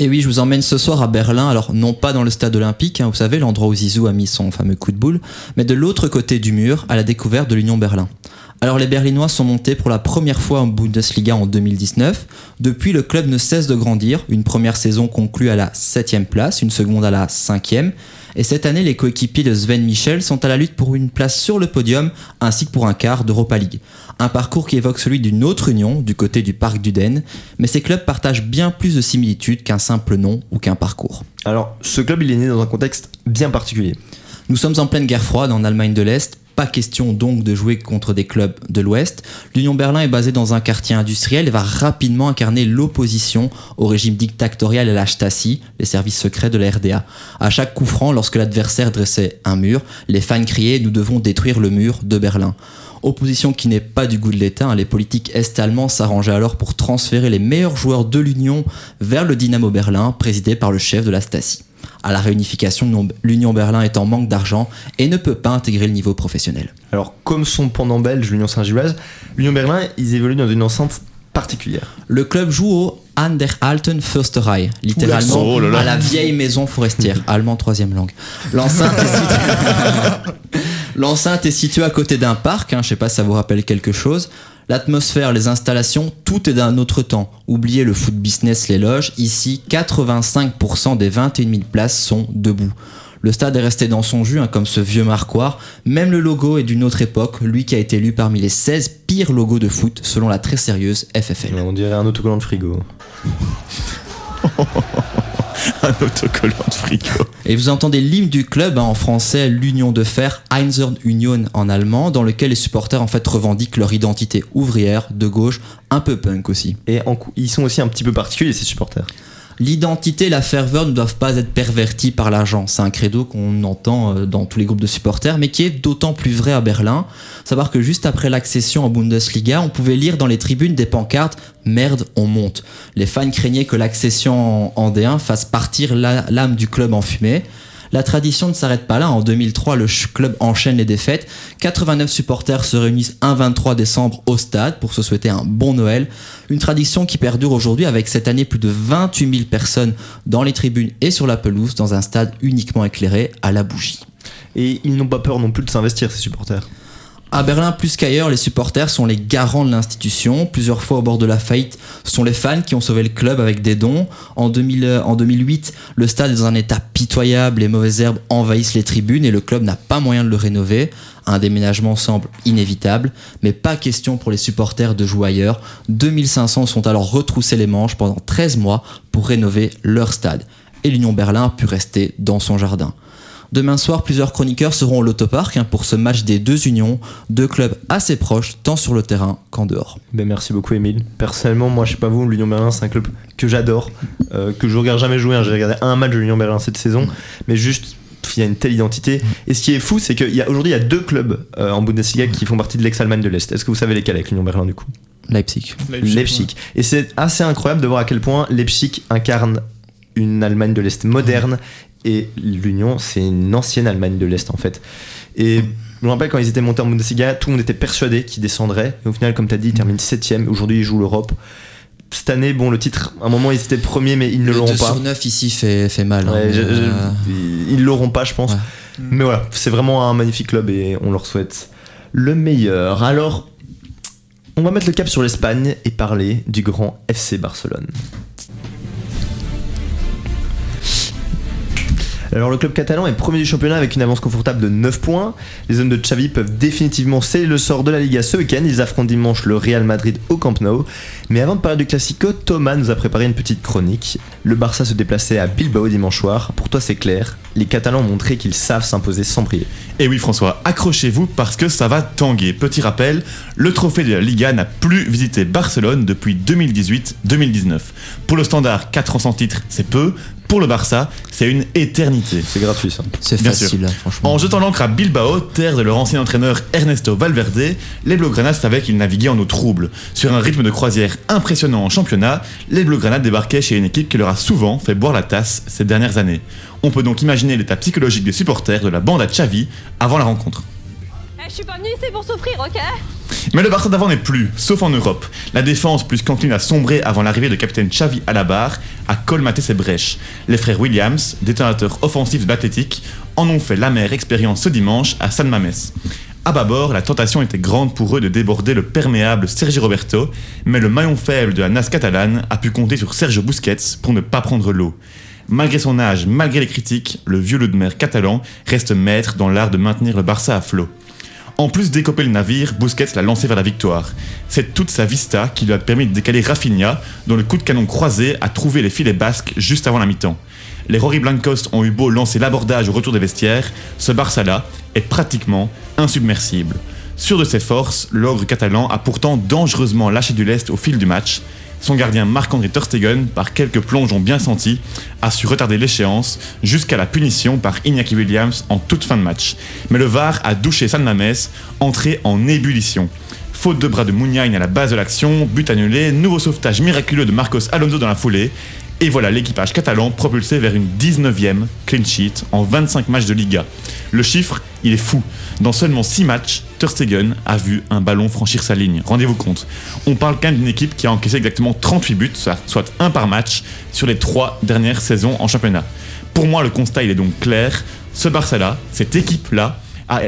Et oui, je vous emmène ce soir à Berlin, alors non pas dans le stade olympique, hein, vous savez, l'endroit où Zizou a mis son fameux coup de boule, mais de l'autre côté du mur, à la découverte de l'Union Berlin. Alors les Berlinois sont montés pour la première fois en Bundesliga en 2019. Depuis, le club ne cesse de grandir. Une première saison conclue à la 7 place, une seconde à la 5 Et cette année, les coéquipiers de Sven Michel sont à la lutte pour une place sur le podium, ainsi que pour un quart d'Europa League. Un parcours qui évoque celui d'une autre union, du côté du Parc d'Uden, mais ces clubs partagent bien plus de similitudes qu'un simple nom ou qu'un parcours. Alors, ce club, il est né dans un contexte bien particulier. Nous sommes en pleine guerre froide en Allemagne de l'Est. Pas question donc de jouer contre des clubs de l'Ouest. L'Union Berlin est basée dans un quartier industriel et va rapidement incarner l'opposition au régime dictatorial et à la Stasi, les services secrets de la RDA. À chaque coup franc, lorsque l'adversaire dressait un mur, les fans criaient Nous devons détruire le mur de Berlin. Opposition qui n'est pas du goût de l'État, hein. les politiques est-allemands s'arrangeaient alors pour transférer les meilleurs joueurs de l'Union vers le Dynamo Berlin, présidé par le chef de la Stasi. À la réunification, l'Union Berlin est en manque d'argent et ne peut pas intégrer le niveau professionnel. Alors, comme son pendant belge, l'Union Saint-Gilloise, l'Union Berlin, ils évoluent dans une enceinte particulière. Le club joue au An der Alten Försterei, littéralement Oh là là. à la vieille maison forestière, allemand troisième langue. L'enceinte est située... L'enceinte est située à côté d'un parc, hein, je sais pas si ça vous rappelle quelque chose. L'atmosphère, les installations, tout est d'un autre temps. Oubliez le foot business, les loges. Ici, 85% des 21 000 places sont debout. Le stade est resté dans son jus, hein, comme ce vieux marquoir. Même le logo est d'une autre époque, lui qui a été élu parmi les 16 pires logos de foot selon la très sérieuse FFL. On dirait un autocollant de frigo. Un autocollant de frigo. Et vous entendez l'hymne du club hein, en français, l'Union de Fer, Einser Union en allemand, dans lequel les supporters en fait revendiquent leur identité ouvrière, de gauche, un peu punk aussi. Et en ils sont aussi un petit peu particuliers, ces supporters. L'identité et la ferveur ne doivent pas être perverties par l'argent. C'est un credo qu'on entend euh, dans tous les groupes de supporters, mais qui est d'autant plus vrai à Berlin. Savoir que juste après l'accession en Bundesliga, on pouvait lire dans les tribunes des pancartes Merde, on monte. Les fans craignaient que l'accession en en D1 fasse partir l'âme du club en fumée. La tradition ne s'arrête pas là. En 2003, le club enchaîne les défaites. 89 supporters se réunissent un 23 décembre au stade pour se souhaiter un bon Noël. Une tradition qui perdure aujourd'hui avec cette année plus de 28 000 personnes dans les tribunes et sur la pelouse dans un stade uniquement éclairé à la bougie. Et ils n'ont pas peur non plus de s'investir, ces supporters. À Berlin, plus qu'ailleurs, les supporters sont les garants de l'institution. Plusieurs fois au bord de la faillite, ce sont les fans qui ont sauvé le club avec des dons. En, 2000, euh, 2008, le stade est dans un état pitoyable, les mauvaises herbes envahissent les tribunes et le club n'a pas moyen de le rénover. Un déménagement semble inévitable, mais pas question pour les supporters de jouer ailleurs. 2500 sont alors retroussés les manches pendant 13 mois pour rénover leur stade. Et l'Union Berlin a pu rester dans son jardin. Demain soir, plusieurs chroniqueurs seront au Lotopark hein, pour ce match des deux unions, deux clubs assez proches, tant sur le terrain qu'en dehors. Ben merci beaucoup, Emile. Personnellement, moi, je sais pas vous, l'Union Berlin, c'est un club que j'adore, euh, que je regarde jamais jouer. hein. J'ai regardé un match de l'Union Berlin cette saison, mais juste. Il y a une telle identité. Et ce qui est fou, c'est qu'aujourd'hui, il y a deux clubs euh, en Bundesliga qui font partie de l'ex-Allemagne de l'Est. Est-ce que vous savez lesquels avec l'Union Berlin du coup? Leipzig. Leipzig. Et c'est assez incroyable de voir à quel point Leipzig incarne une Allemagne de l'Est moderne et l'Union, c'est une ancienne Allemagne de l'Est en fait. Et je me rappelle quand ils étaient montés en Bundesliga, tout le monde était persuadé qu'ils descendraient. Et au final, comme tu as dit, ils terminent 7ème. Aujourd'hui, ils jouent l'Europe. Cette année, bon, le titre, à un moment, ils étaient premiers, mais ils ne l'auront 2 pas. sur 9 ici fait, fait mal. hein. Ouais, je- Euh, Ils l'auront pas, je pense. Mais voilà, c'est vraiment un magnifique club et on leur souhaite le meilleur. Alors, on va mettre le cap sur l'Espagne et parler du grand FC Barcelone. Alors le club catalan est premier du championnat avec une avance confortable de 9 points. Les hommes de Xavi peuvent définitivement sceller le sort de la Liga ce week-end. Ils affrontent dimanche le Real Madrid au Camp Nou. Mais avant de parler du Classico, Thomas nous a préparé une petite chronique. Le Barça se déplaçait à Bilbao dimanche soir. Pour toi c'est clair, les Catalans ont montré qu'ils savent s'imposer sans briller. Et oui François, accrochez-vous parce que ça va tanguer. Petit rappel, le trophée de la Liga n'a plus visité Barcelone depuis 2018-2019. Pour le standard, 4 ans sans c'est peu. Pour le Barça, c'est une éternité. C'est gratuit ça. C'est Bien facile, sûr. hein, franchement. En jetant l'ancre à Bilbao, terre de leur ancien entraîneur Ernesto Valverde, les Blaugrana savaient qu'ils naviguaient en eau trouble. Sur un rythme de croisière impressionnant en championnat, les Blaugrana débarquaient chez une équipe qui leur a souvent fait boire la tasse ces dernières années. On peut donc imaginer l'état psychologique des supporters de la bande à Xavi avant la rencontre. Je suis pas venu ici pour souffrir, ok? Mais le Barça d'avant n'est plus, sauf en Europe. La défense, plus qu'encline à sombrer avant l'arrivée de capitaine Xavi à la barre, a colmaté ses brèches. Les frères Williams, détonateurs offensifs de en ont fait l'amère expérience ce dimanche à San Mames. À bâbord, la tentation était grande pour eux de déborder le perméable Sergi Roberto, mais le maillon faible de la NAS catalane a pu compter sur Sergio Busquets pour ne pas prendre l'eau. Malgré son âge, malgré les critiques, le vieux loup de mer catalan reste maître dans l'art de maintenir le Barça à flot. En plus d'écoper le navire, Busquets l'a lancé vers la victoire. C'est toute sa vista qui lui a permis de décaler Rafinha, dont le coup de canon croisé a trouvé les filets basques juste avant la mi-temps. Les Rory Blancos ont eu beau lancer l'abordage au retour des vestiaires, ce Barça-là est pratiquement insubmersible. Sûr de ses forces, l'ogre catalan a pourtant dangereusement lâché du lest au fil du match. Son gardien Marc-André Ter Stegen, par quelques plongeons bien sentis, a su retarder l'échéance jusqu'à la punition par Iñaki Williams en toute fin de match. Mais le VAR a douché San Mamés, entré en ébullition. Faute de bras de Mouniagne à la base de l'action, but annulé, nouveau sauvetage miraculeux de Marcos Alonso dans la foulée, et voilà l'équipage catalan propulsé vers une 19e clean sheet en 25 matchs de Liga. Le chiffre, il est fou. Dans seulement 6 matchs, Ter Stegen a vu un ballon franchir sa ligne. Rendez-vous compte. On parle quand même d'une équipe qui a encaissé exactement 38 buts, soit un par match, sur les 3 dernières saisons en championnat. Pour moi, le constat, il est donc clair. Ce Barça-là, cette équipe-là,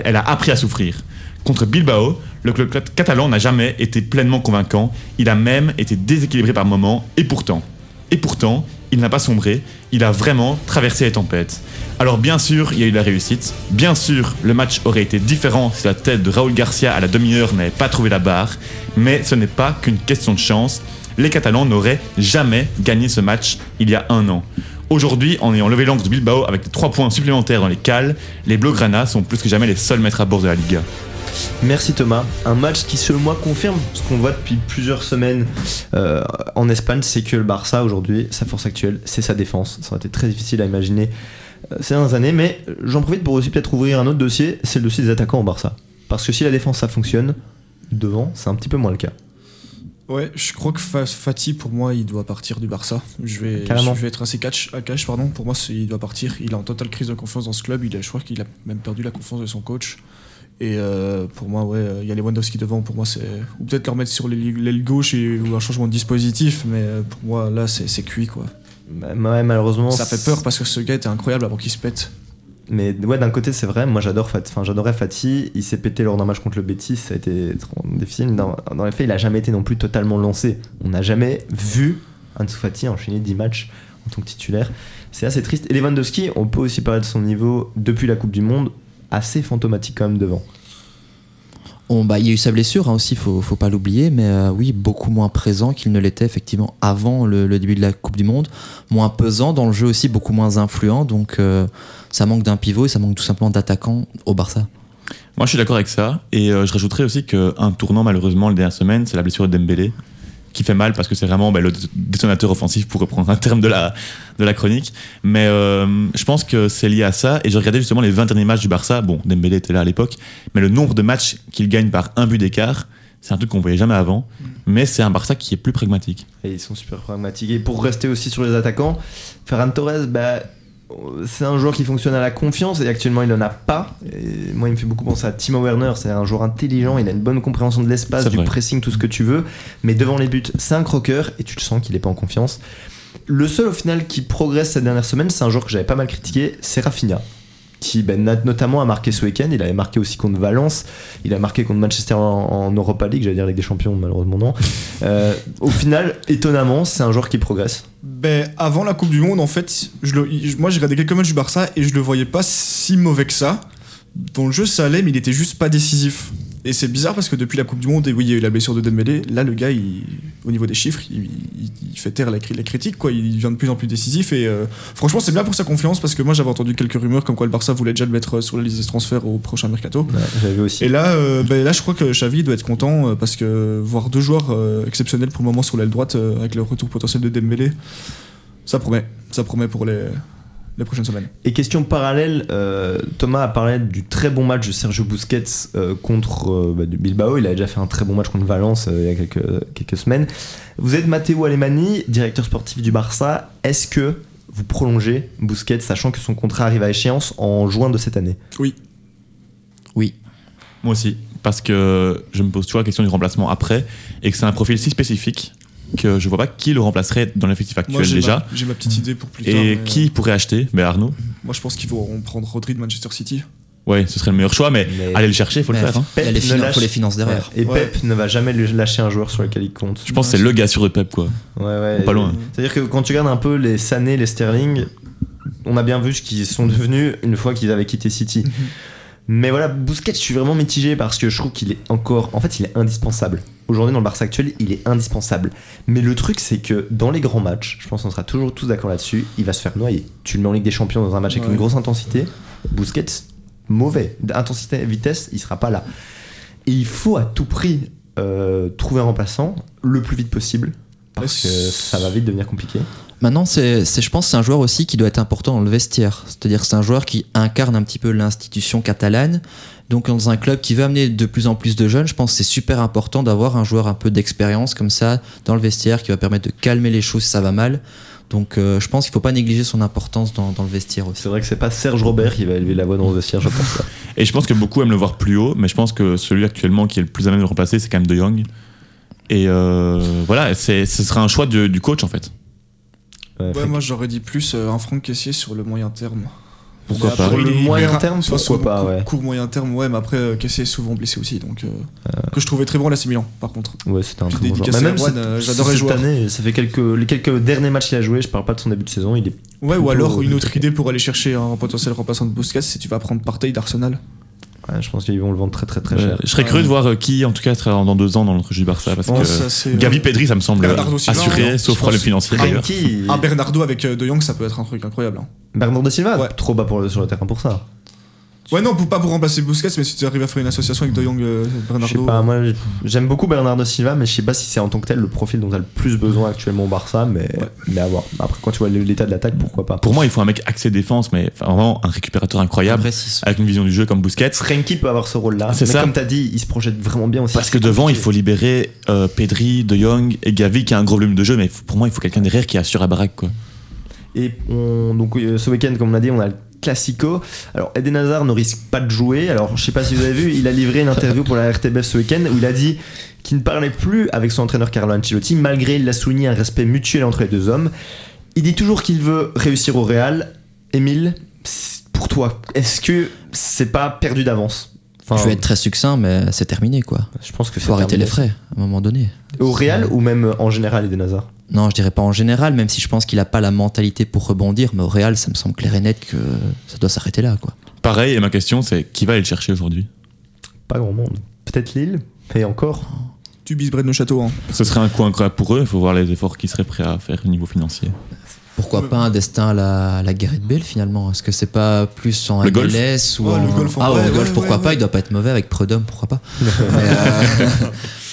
elle a appris à souffrir. Contre Bilbao, le club catalan n'a jamais été pleinement convaincant. Il a même été déséquilibré par moments, et pourtant, et pourtant, il n'a pas sombré, il a vraiment traversé les tempêtes. Alors bien sûr, il y a eu la réussite, bien sûr, le match aurait été différent si la tête de Raúl Garcia à la demi-heure n'avait pas trouvé la barre, mais ce n'est pas qu'une question de chance. Les Catalans n'auraient jamais gagné ce match il y a un an. Aujourd'hui, en ayant levé l'angle de Bilbao avec 3 points supplémentaires dans les cales, les Blaugrana sont plus que jamais les seuls maîtres à bord de la Liga. Merci Thomas. Un match qui selon moi confirme ce qu'on voit depuis plusieurs semaines euh, en Espagne, c'est que le Barça aujourd'hui, sa force actuelle, c'est sa défense. Ça aurait été très difficile à imaginer euh, ces dernières années, mais j'en profite pour aussi peut-être ouvrir un autre dossier, c'est le dossier des attaquants au Barça. Parce que si la défense ça fonctionne, devant, c'est un petit peu moins le cas. Ouais, je crois que Fa- Fati, pour moi, il doit partir du Barça. Je vais, Carrément. je vais être assez catch, à cash, pardon. Pour moi, il doit partir. Il est en totale crise de confiance dans ce club. Il a, je crois qu'il a même perdu la confiance de son coach. Et euh, pour moi, ouais, euh, il y a Lewandowski devant. Pour moi, c'est ou peut-être le remettre sur l'aile gauche et, ou un changement de dispositif. Mais euh, pour moi, là, c'est cuit, quoi. Bah, ouais, malheureusement. Ça fait peur parce que ce gars était incroyable avant qu'il se pète. Mais ouais, d'un côté, c'est vrai. Moi, j'adore Fat- enfin, j'adorais Fati. Il s'est pété lors d'un match contre le Betis. Ça a été trop difficile. Dans, dans les faits, il a jamais été non plus totalement lancé. On n'a jamais vu Ansu Fati enchaîner 10 matchs en tant que titulaire. C'est assez triste. Et Lewandowski, on peut aussi parler de son niveau depuis la Coupe du Monde, assez fantomatique quand même devant. On, bah, il y a eu sa blessure hein, aussi, faut, faut pas l'oublier, mais euh, oui, beaucoup moins présent qu'il ne l'était effectivement avant le, le début de la Coupe du Monde, moins pesant dans le jeu aussi, beaucoup moins influent, donc euh, ça manque d'un pivot et ça manque tout simplement d'attaquant au Barça. Moi, je suis d'accord avec ça. Et euh, je rajouterais aussi qu'un tournant, malheureusement, les dernières semaines, c'est la blessure de Dembélé, qui fait mal parce que c'est vraiment bah, le détonateur offensif, pour reprendre un terme de la, de la chronique. Mais euh, je pense que c'est lié à ça. Et je regardais justement les 20 derniers matchs du Barça. Bon, Dembélé était là à l'époque. Mais le nombre de matchs qu'il gagne par un but d'écart, c'est un truc qu'on voyait jamais avant. Mais c'est un Barça qui est plus pragmatique. Et ils sont super pragmatiques. Et pour rester aussi sur les attaquants, Ferran Torres, bah, c'est un joueur qui fonctionne à la confiance et actuellement il en a pas. Et moi, il me fait beaucoup penser à Timo Werner. C'est un joueur intelligent, il a une bonne compréhension de l'espace, du vrai. pressing, tout ce que tu veux. Mais devant les buts, c'est un croqueur et tu le sens qu'il est pas en confiance. Le seul au final qui progresse cette dernière semaine, c'est un joueur que j'avais pas mal critiqué, c'est Rafinha. Qui ben, notamment a marqué ce week-end, il avait marqué aussi contre Valence, il a marqué contre Manchester en, Europa League, j'allais dire Ligue des Champions, malheureusement non. Euh, au final, étonnamment, c'est un joueur qui progresse. Ben, avant la Coupe du Monde, en fait, moi j'ai regardé quelques matchs du Barça et je le voyais pas si mauvais que ça. Dans le jeu, ça allait, mais il était juste pas décisif. Et c'est bizarre parce que depuis la Coupe du Monde, et oui, il y a eu la blessure de Dembélé, là, le gars, il- au niveau des chiffres, il, il- il fait taire la, cri- la critique, quoi. Il devient de plus en plus décisif et euh, franchement, c'est bien pour sa confiance parce que moi, j'avais entendu quelques rumeurs comme quoi le Barça voulait déjà le mettre sur la liste des transferts au prochain mercato. Aussi. Et là, euh, ben là, je crois que Xavi doit être content euh, parce que voir deux joueurs euh, exceptionnels pour le moment sur l'aile droite euh, avec le retour potentiel de Dembélé, ça promet. Ça promet pour les, les prochaines semaines. Et question parallèle, euh, Thomas a parlé du très bon match de Sergio Busquets euh, contre euh, bah, du Bilbao. Il a déjà fait un très bon match contre Valence euh, il y a quelques, quelques semaines. Vous êtes Matteo Alemani, directeur sportif du Barça. Est-ce que vous prolongez Busquets, sachant que son contrat arrive à échéance en juin de cette année? Oui. Oui. Moi aussi, parce que je me pose toujours la question du remplacement après, et que c'est un profil si spécifique que je vois pas qui le remplacerait dans l'effectif actuel déjà. j'ai ma petite idée pour plus tard. Et mais, qui pourrait acheter? Ben Arnaud. euh, Moi, je pense qu'ils vont prendre Rodri de Manchester City. Ouais, ce serait le meilleur choix, mais, Mais- aller le chercher, il faut le Mais faire. hein. Il finan- lâche- faut les finances derrière. Ouais. Et Ouais. Pep ne va jamais lâcher un joueur sur lequel il compte. Je pense que c'est le gars sur le Pep, quoi. Ouais, ouais. Pas loin. C'est-à-dire que quand tu regardes un peu les Sané, les Sterling, on a bien vu ce qu'ils sont devenus une fois qu'ils avaient quitté City. Mais voilà, Busquets, je suis vraiment mitigé parce que je trouve qu'il est encore. En fait, il est indispensable. Aujourd'hui, dans le Barça actuel, il est indispensable. Mais le truc, c'est que dans les grands matchs, je pense qu'on sera toujours tous d'accord là-dessus, il va se faire noyer. Tu le mets en Ligue des Champions dans un match avec Ouais. une grosse intensité, Busquets, mauvais. Intensité, vitesse, il sera pas là. Et il faut à tout prix euh, trouver un remplaçant le plus vite possible. Parce que ça va vite devenir compliqué. Maintenant, c'est, c'est- je pense que c'est un joueur aussi qui doit être important dans le vestiaire. C'est-à-dire que c'est un joueur qui incarne un petit peu l'institution catalane. Donc, dans un club qui veut amener de plus en plus de jeunes, je pense que c'est super important d'avoir un joueur un peu d'expérience comme ça dans le vestiaire qui va permettre de calmer les choses si ça va mal. Donc, euh, je pense qu'il faut pas négliger son importance dans, dans le vestiaire aussi. C'est vrai que c'est pas Serge Robert qui va élever la voix dans le vestiaire, je pense. Et je pense que beaucoup aiment le voir plus haut, mais je pense que celui actuellement qui est le plus à même de le remplacer, c'est quand même De Jong. Et euh, voilà, c'est- ce sera un choix de- du coach en fait. Ouais, Ouais, moi, j'aurais dit plus euh, un Franck Caissier sur le moyen terme. Pourquoi pas le moyen terme, pourquoi sur pas, court- ouais. Court moyen terme, ouais, mais après, euh, Caissier est souvent blessé aussi, donc. euh, Que je trouvais très bon à l'AC Milan, par contre. Ouais, c'était un très bon joueur. même cette- euh, j'adorais cette joueur. année, ça fait quelques, les quelques derniers matchs qu'il a joué, je parle pas de son début de saison, il est Ouais, ou alors une au- autre idée pour aller chercher un potentiel remplaçant de Busquets, c'est tu vas prendre Partey d'Arsenal. Ouais, je pense qu'ils vont le vendre très très très Euh, cher. je serais curieux de voir euh, qui, en tout cas, sera dans deux ans dans notre jeu du Barça. Parce que Gavi euh, Pedri, ça me semble assuré, non sauf problème pense- financier d'ailleurs. Bernardo avec euh, De Jong, ça peut être un truc incroyable. hein. Bernardo Silva, Ouais. trop bas pour le- sur le terrain pour ça. Ouais, non, pour, pas pour remplacer Busquets, mais si tu arrives à faire une association avec De Jong, euh, Je sais Bernardo. pas, moi j'aime beaucoup Bernardo Silva, mais je sais pas si c'est en tant que tel le profil dont tu as le plus besoin actuellement au Barça, mais, mais à voir. Après, quand tu vois l'état de l'attaque, pourquoi pas. Pour moi, il faut un mec axé défense, mais vraiment un récupérateur incroyable, Après, si- avec une vision du jeu comme Busquets. Renki peut avoir ce rôle-là. C'est mais ça. comme tu as dit, il se projette vraiment bien aussi. Parce que devant, il faut libérer euh, Pedri, De Jong et Gavi qui a un gros volume de jeu, mais pour moi, il faut quelqu'un derrière qui assure la baraque. Quoi. Et on, donc euh, ce week-end, comme on a dit, on a le Classico. Alors Eden Hazard ne risque pas de jouer. Alors je sais pas si vous avez vu, il a livré une interview pour la RTBF ce week-end où il a dit qu'il ne parlait plus avec son entraîneur Carlo Ancelotti, malgré il a souligné un respect mutuel entre les deux hommes. Il dit toujours qu'il veut réussir au Real. Émile, pour toi, est-ce que c'est pas perdu d'avance? Enfin, je vais être très succinct, mais c'est terminé quoi. je pense que faut arrêter terminé. les frais à un moment donné. Au Real ou même en général Eden Hazard? Non, je dirais pas en général, même si je pense qu'il a pas la mentalité pour rebondir, mais au Real, ça me semble clair et net que ça doit s'arrêter là quoi. Pareil, et ma question, c'est qui va aller le chercher aujourd'hui? Pas grand monde. Peut-être Lille, et encore. Tu bises Brennes le château. Hein. Ce serait un coup incroyable pour eux. Il faut voir les efforts qu'ils seraient prêts à faire au niveau financier. Pourquoi pas un destin à la, à la Gareth Bale finalement? Est-ce que c'est pas plus en Le golf. MLS ou Ouais, en... le golf en Ah ouais, le golf ouais, pourquoi ouais, pas? Il doit pas être mauvais avec Prud'homme, pourquoi pas? Mais, euh,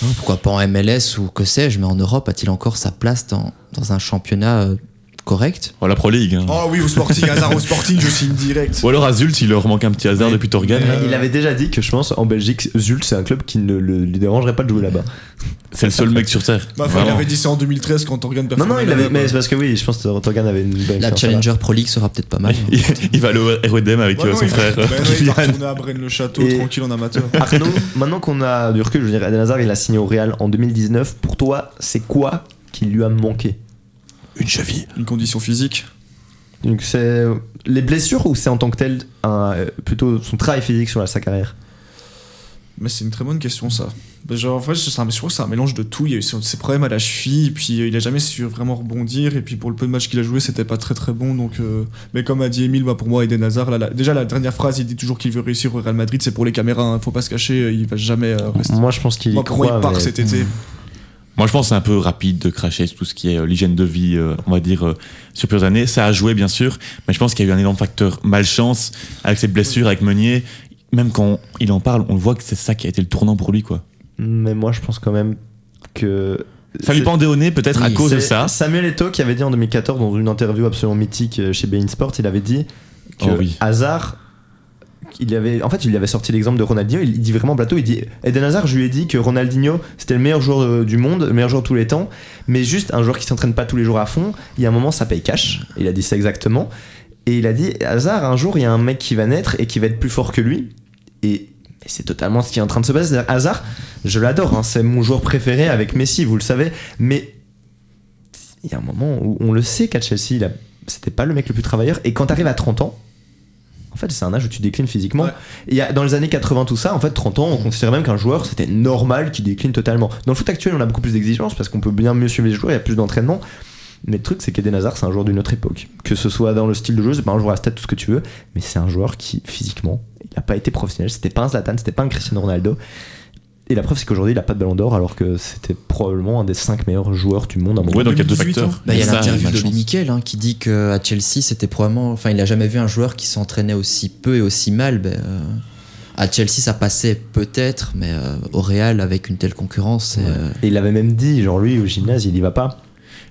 non, Pourquoi pas en MLS ou que sais-je Mais en Europe, a-t-il encore sa place dans, dans un championnat euh, correct Oh, la Pro League. hein. Oh oui, au Sporting, hasard au Sporting, je signe direct. Ou alors à Zult, il leur manque un petit hasard depuis Torgan. Il avait déjà dit que je pense en Belgique, Zult, c'est un club qui ne le- lui dérangerait pas de jouer là-bas. C'est le seul mec sur Terre. Bah, enfin, il avait dit ça en 2013 quand Torgan Non, non, il avait. Mais c'est parce que oui, je pense que Torgan avait une bonne La Challenger Pro League sera peut-être pas mal. il, il va aller au avec Ouais, euh, non, son il- frère. bah, euh, non, il va retourner à le château Et- tranquille en amateur. Arnaud, maintenant qu'on a du recul, je veux dire, Eden Hazard, il a signé au Real en 2019. Pour toi, c'est quoi qui lui a manqué? Une cheville. Une condition physique. Donc c'est les blessures ou c'est en tant que tel un, euh, plutôt son travail physique sur la- sa carrière? Mais c'est une très bonne question ça. Bah, genre, en fait, c'est un, je trouve que c'est un mélange de tout. Il y a eu ses problèmes à la cheville, et puis euh, il a jamais su vraiment rebondir. Et puis pour le peu de matchs qu'il a joué, c'était pas très très bon. Donc, euh, mais comme a dit Emile, bah, pour moi, Eden Hazard, là, la- déjà la dernière phrase, il dit toujours qu'il veut réussir au Real Madrid. C'est pour les caméras, hein, faut pas se cacher. euh, Il va jamais euh, rester. Moi, je pense qu'il y Moi, moi, croit. il part mais- cet été. Moi, je pense que c'est un peu rapide de cracher tout ce qui est euh, l'hygiène de vie, euh, on va dire, euh, sur plusieurs années. Ça a joué, bien sûr, mais je pense qu'il y a eu un énorme facteur malchance avec ses blessures, avec Meunier. Même quand il en parle, on voit que c'est ça qui a été le tournant pour lui, quoi. Mais moi, je pense quand même que. Ça lui pendait au nez, peut-être à cause de ça. Samuel Eto'o qui avait dit en 2014 dans une interview absolument mythique euh, chez Bein Sport, il avait dit que Oh oui. Hazard, il avait, en fait, il avait sorti l'exemple de Ronaldinho. Il dit vraiment en plateau, il dit Eden Hazard, je lui ai dit que Ronaldinho c'était le meilleur joueur euh, du monde, le meilleur joueur de tous les temps, mais juste un joueur qui s'entraîne pas tous les jours à fond. Il y a un moment, ça paye cash. Il a dit ça exactement. Et il a dit Hazard, un jour, il y a un mec qui va naître et qui va être plus fort que lui. Et c'est totalement ce qui est en train de se passer. Hazard, je l'adore, hein, c'est mon joueur préféré avec Messi, vous le savez. Mais il y a un moment où on le sait qu'à Chelsea, c'était pas le mec le plus travailleur. Et quand t'arrives à 30 ans, en fait, c'est un âge où tu déclines physiquement. Ouais. Et il y a, dans les années 80, tout ça, en fait, 30 ans, on considérait même qu'un joueur, c'était normal qu'il décline totalement. Dans le foot actuel, on a beaucoup plus d'exigences parce qu'on peut bien mieux suivre les joueurs, il y a plus d'entraînement. Mais le truc, c'est qu'Eden Hazard, c'est un joueur d'une autre époque. Que ce soit dans le style de jeu, c'est pas un joueur à stat, tout ce que tu veux, mais c'est un joueur qui, physiquement, il n'a pas été professionnel. C'était pas un Zlatan, c'était pas un Cristiano Ronaldo. Et la preuve, c'est qu'aujourd'hui, il a pas de ballon d'or, alors que c'était probablement un des 5 meilleurs joueurs du monde à un moment. Ouais, donc il y a deux 2018, facteurs. Bah, il y a l'interview de Miquel hein, qui dit qu'à Chelsea, c'était probablement. Enfin, il a jamais vu un joueur qui s'entraînait aussi peu et aussi mal. Ben, euh, à Chelsea, ça passait peut-être, mais euh, au Real, avec une telle concurrence, c'est, euh, Et il avait même dit, genre lui, au gymnase, il y va pas.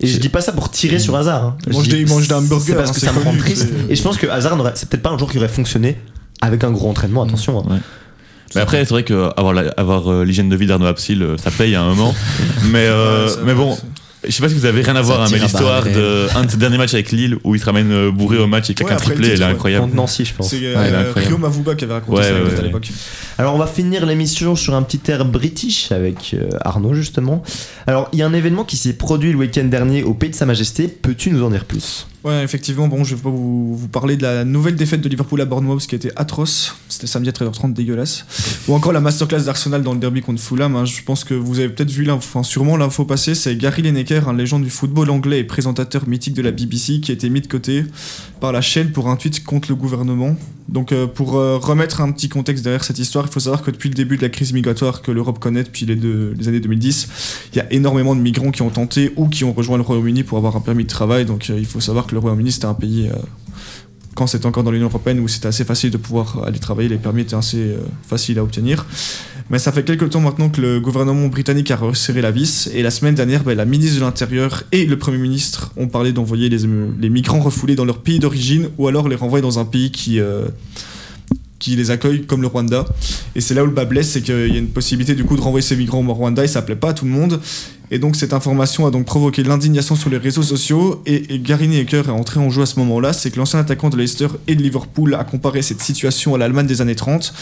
Et je dis pas ça pour tirer sur Hazard. hein. Il mange Je des- mange hamburgers, C'est parce hein, que ça me rend triste. Et je pense que Hazard, n'aurait- c'est peut-être pas un joueur qui aurait fonctionné avec un gros entraînement, attention. hein. Ouais. Mais après, c'est vrai qu'avoir avoir, euh, l'hygiène de vie d'Arnaud Apsil, euh, ça paye à un moment. mais, euh, Ouais, mais bon, je sais pas si vous avez rien à voir, hein, mais l'histoire de un de ses derniers matchs avec Lille où il se ramène bourré au match et claque Ouais, un triplé, elle est ouais. incroyable. Contre Nancy, je pense. C'est Ouais, euh, incroyable. Rio Mavuba qui avait raconté Ouais, ça ouais, à ouais. l'époque. Alors on va finir l'émission sur un petit air british avec euh, Arnaud justement. Alors il y a un événement qui s'est produit le week-end dernier au Pays de Sa Majesté. Peux-tu nous en dire plus? Ouais, effectivement, bon, je vais pas vous, parler de la nouvelle défaite de Liverpool à Bournemouth qui était atroce. C'était samedi à 13h30, dégueulasse. Ou encore la masterclass d'Arsenal dans le derby contre Fulham. hein. Je pense que vous avez peut-être vu l'info, sûrement l'info passer. C'est Gary Lineker, un légende du football anglais et présentateur mythique de la BBC, qui a été mis de côté par la chaîne pour un tweet contre le gouvernement. Donc, euh, pour euh, remettre un petit contexte derrière cette histoire, il faut savoir que depuis le début de la crise migratoire que l'Europe connaît depuis les, deux- les années 2010, il y a énormément de migrants qui ont tenté ou qui ont rejoint le Royaume-Uni pour avoir un permis de travail. Donc, euh, il faut savoir que le Royaume-Uni, c'était un pays, quand c'était encore dans l'Union Européenne, où c'était assez facile de pouvoir aller travailler, les permis étaient assez euh, faciles à obtenir. Mais ça fait quelques temps maintenant que le gouvernement britannique a resserré la vis, et la semaine dernière, ben, la ministre de l'Intérieur et le Premier ministre ont parlé d'envoyer les, migrants refoulés dans leur pays d'origine, ou alors les renvoyer dans un pays qui... euh, qui les accueille comme le Rwanda. Et c'est là où le bas blesse, c'est qu'il y a une possibilité du coup de renvoyer ces migrants au Rwanda et ça plaît pas à tout le monde. Et donc cette information a donc provoqué l'indignation sur les réseaux sociaux et, et Gary Lineker est entré en jeu à ce moment-là. C'est que l'ancien attaquant de Leicester et de Liverpool a comparé cette situation à l'Allemagne des années 30.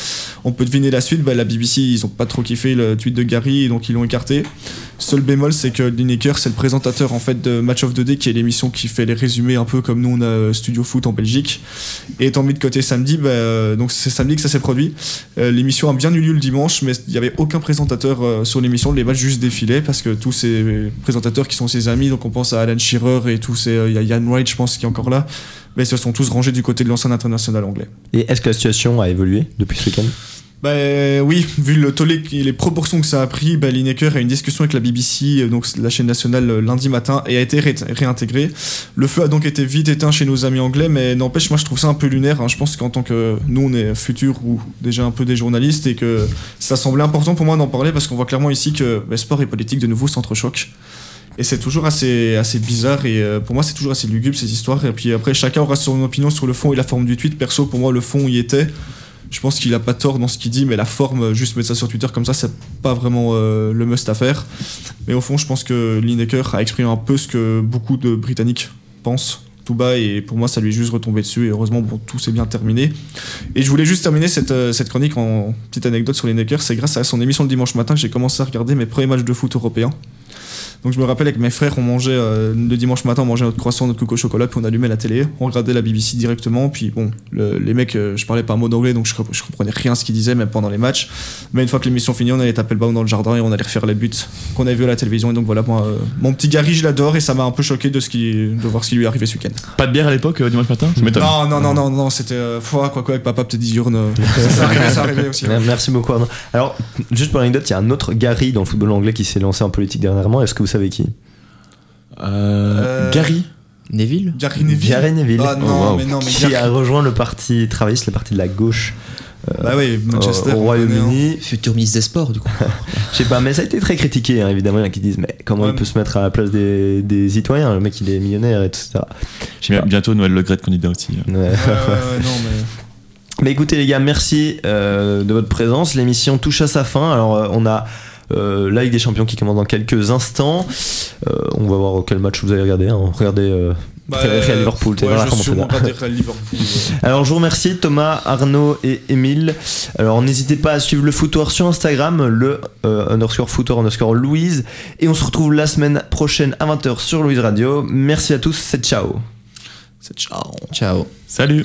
On peut deviner la suite, bah, la BBC ils ont pas trop kiffé le tweet de Gary et donc ils l'ont écarté. Seul bémol c'est que Lineker c'est le présentateur en fait de Match of the Day qui est l'émission qui fait les résumés un peu comme nous on a euh, Studio Foot en Belgique. Et étant mis de côté samedi, bah, euh, donc c'est samedi que ça s'est produit. Euh, l'émission a bien eu lieu le dimanche, mais il n'y avait aucun présentateur sur l'émission. Les matchs juste défilaient parce que tous ces présentateurs qui sont ses amis, donc on pense à Alan Shearer et tous ces. euh, Il y a Ian Wright, je pense, qui est encore là, mais ils se sont tous rangés du côté de l'ancien international anglais. Et est-ce que la situation a évolué depuis ce week-end? Bah oui, vu le tollé les proportions que ça a pris, bah, Lineker a eu une discussion avec la BBC, euh, donc la chaîne nationale, euh, lundi matin, et a été ré- réintégré. Le feu a donc été vite éteint chez nos amis anglais, mais n'empêche, moi je trouve ça un peu lunaire. hein. Je pense qu'en tant que nous, on est futurs ou déjà un peu des journalistes, et que ça semblait important pour moi d'en parler parce qu'on voit clairement ici que bah, sport et politique de nouveau s'entrechoquent. Et c'est toujours assez, bizarre et euh, pour moi c'est toujours assez lugubre ces histoires. Et puis après chacun aura son opinion sur le fond et la forme du tweet. Perso pour moi le fond y était. Je pense qu'il a pas tort dans ce qu'il dit, mais la forme, euh, juste mettre ça sur Twitter comme ça, c'est pas vraiment euh, le must à faire. Mais au fond, je pense que Lineker a exprimé un peu ce que beaucoup de Britanniques pensent. Tout bas et pour moi ça lui est juste retombé dessus et heureusement bon tout s'est bien terminé. Et je voulais juste terminer cette, euh, cette chronique en petite anecdote sur Lineker. C'est grâce à son émission le dimanche matin que j'ai commencé à regarder mes premiers matchs de foot européens donc je me rappelle avec mes frères, on mangeait euh, le dimanche matin, on mangeait notre croissant, notre coco au chocolat, puis on allumait la télé, on regardait la BBC directement, puis bon, le- les mecs, euh, je parlais pas un mot d'anglais, donc je, je comprenais rien à ce qu'ils disaient, même pendant les matchs. Mais une fois que l'émission finie, on allait taper le ballon dans le jardin et on allait refaire les buts qu'on avait vus à la télévision. Et donc voilà, moi, euh, mon petit Gary, je l'adore et ça m'a un peu choqué de, ce qui, de voir ce qui lui est arrivé ce week-end. Pas de bière à l'époque, euh, dimanche matin m'étonne. Non, non, non, non, non, c'était euh, foi, quoi, quoi, avec papa, peut-être diurne. euh, ça arrivait, ça arrivait aussi. ouais. Merci beaucoup Arnaud. Alors, juste pour l'anecdote, il y a un autre Gary dans le football anglais qui s'est lancé en politique dernièrement. Est-ce que vous savez qui? Euh, Gary Neville? Gary Neville. Gary Neville. Ah non, Oh, wow. mais non, mais qui Gary- a rejoint le parti travailliste, le parti de la gauche. euh, Bah oui, Manchester. au hein. Royaume-Uni. Futur ministre des Sports, du coup. Je sais pas, mais ça a été très critiqué, hein, évidemment. Il y en a qui disent, mais comment Ouais, il peut se mettre à la place des, des citoyens Le mec, il est millionnaire, etc. J'ai bien- bientôt Noël Le Gret candidat aussi. Ouais. Ouais, ouais, ouais, non, mais. Mais écoutez les gars, merci euh, de votre présence. L'émission touche à sa fin. Alors euh, on a euh, la Ligue des Champions qui commence dans quelques instants. Euh, on va voir quel match vous allez regarder. hein. Regardez euh, Bah, Real Liverpool. ouais, je. Alors je vous remercie Thomas, Arnaud et Émile. Alors n'hésitez pas à suivre le footoir sur Instagram, le euh, underscore footoir underscore Louise. Et on se retrouve la semaine prochaine à 20h sur Louise Radio. Merci à tous, c'est ciao. C'est ciao. Ciao. Salut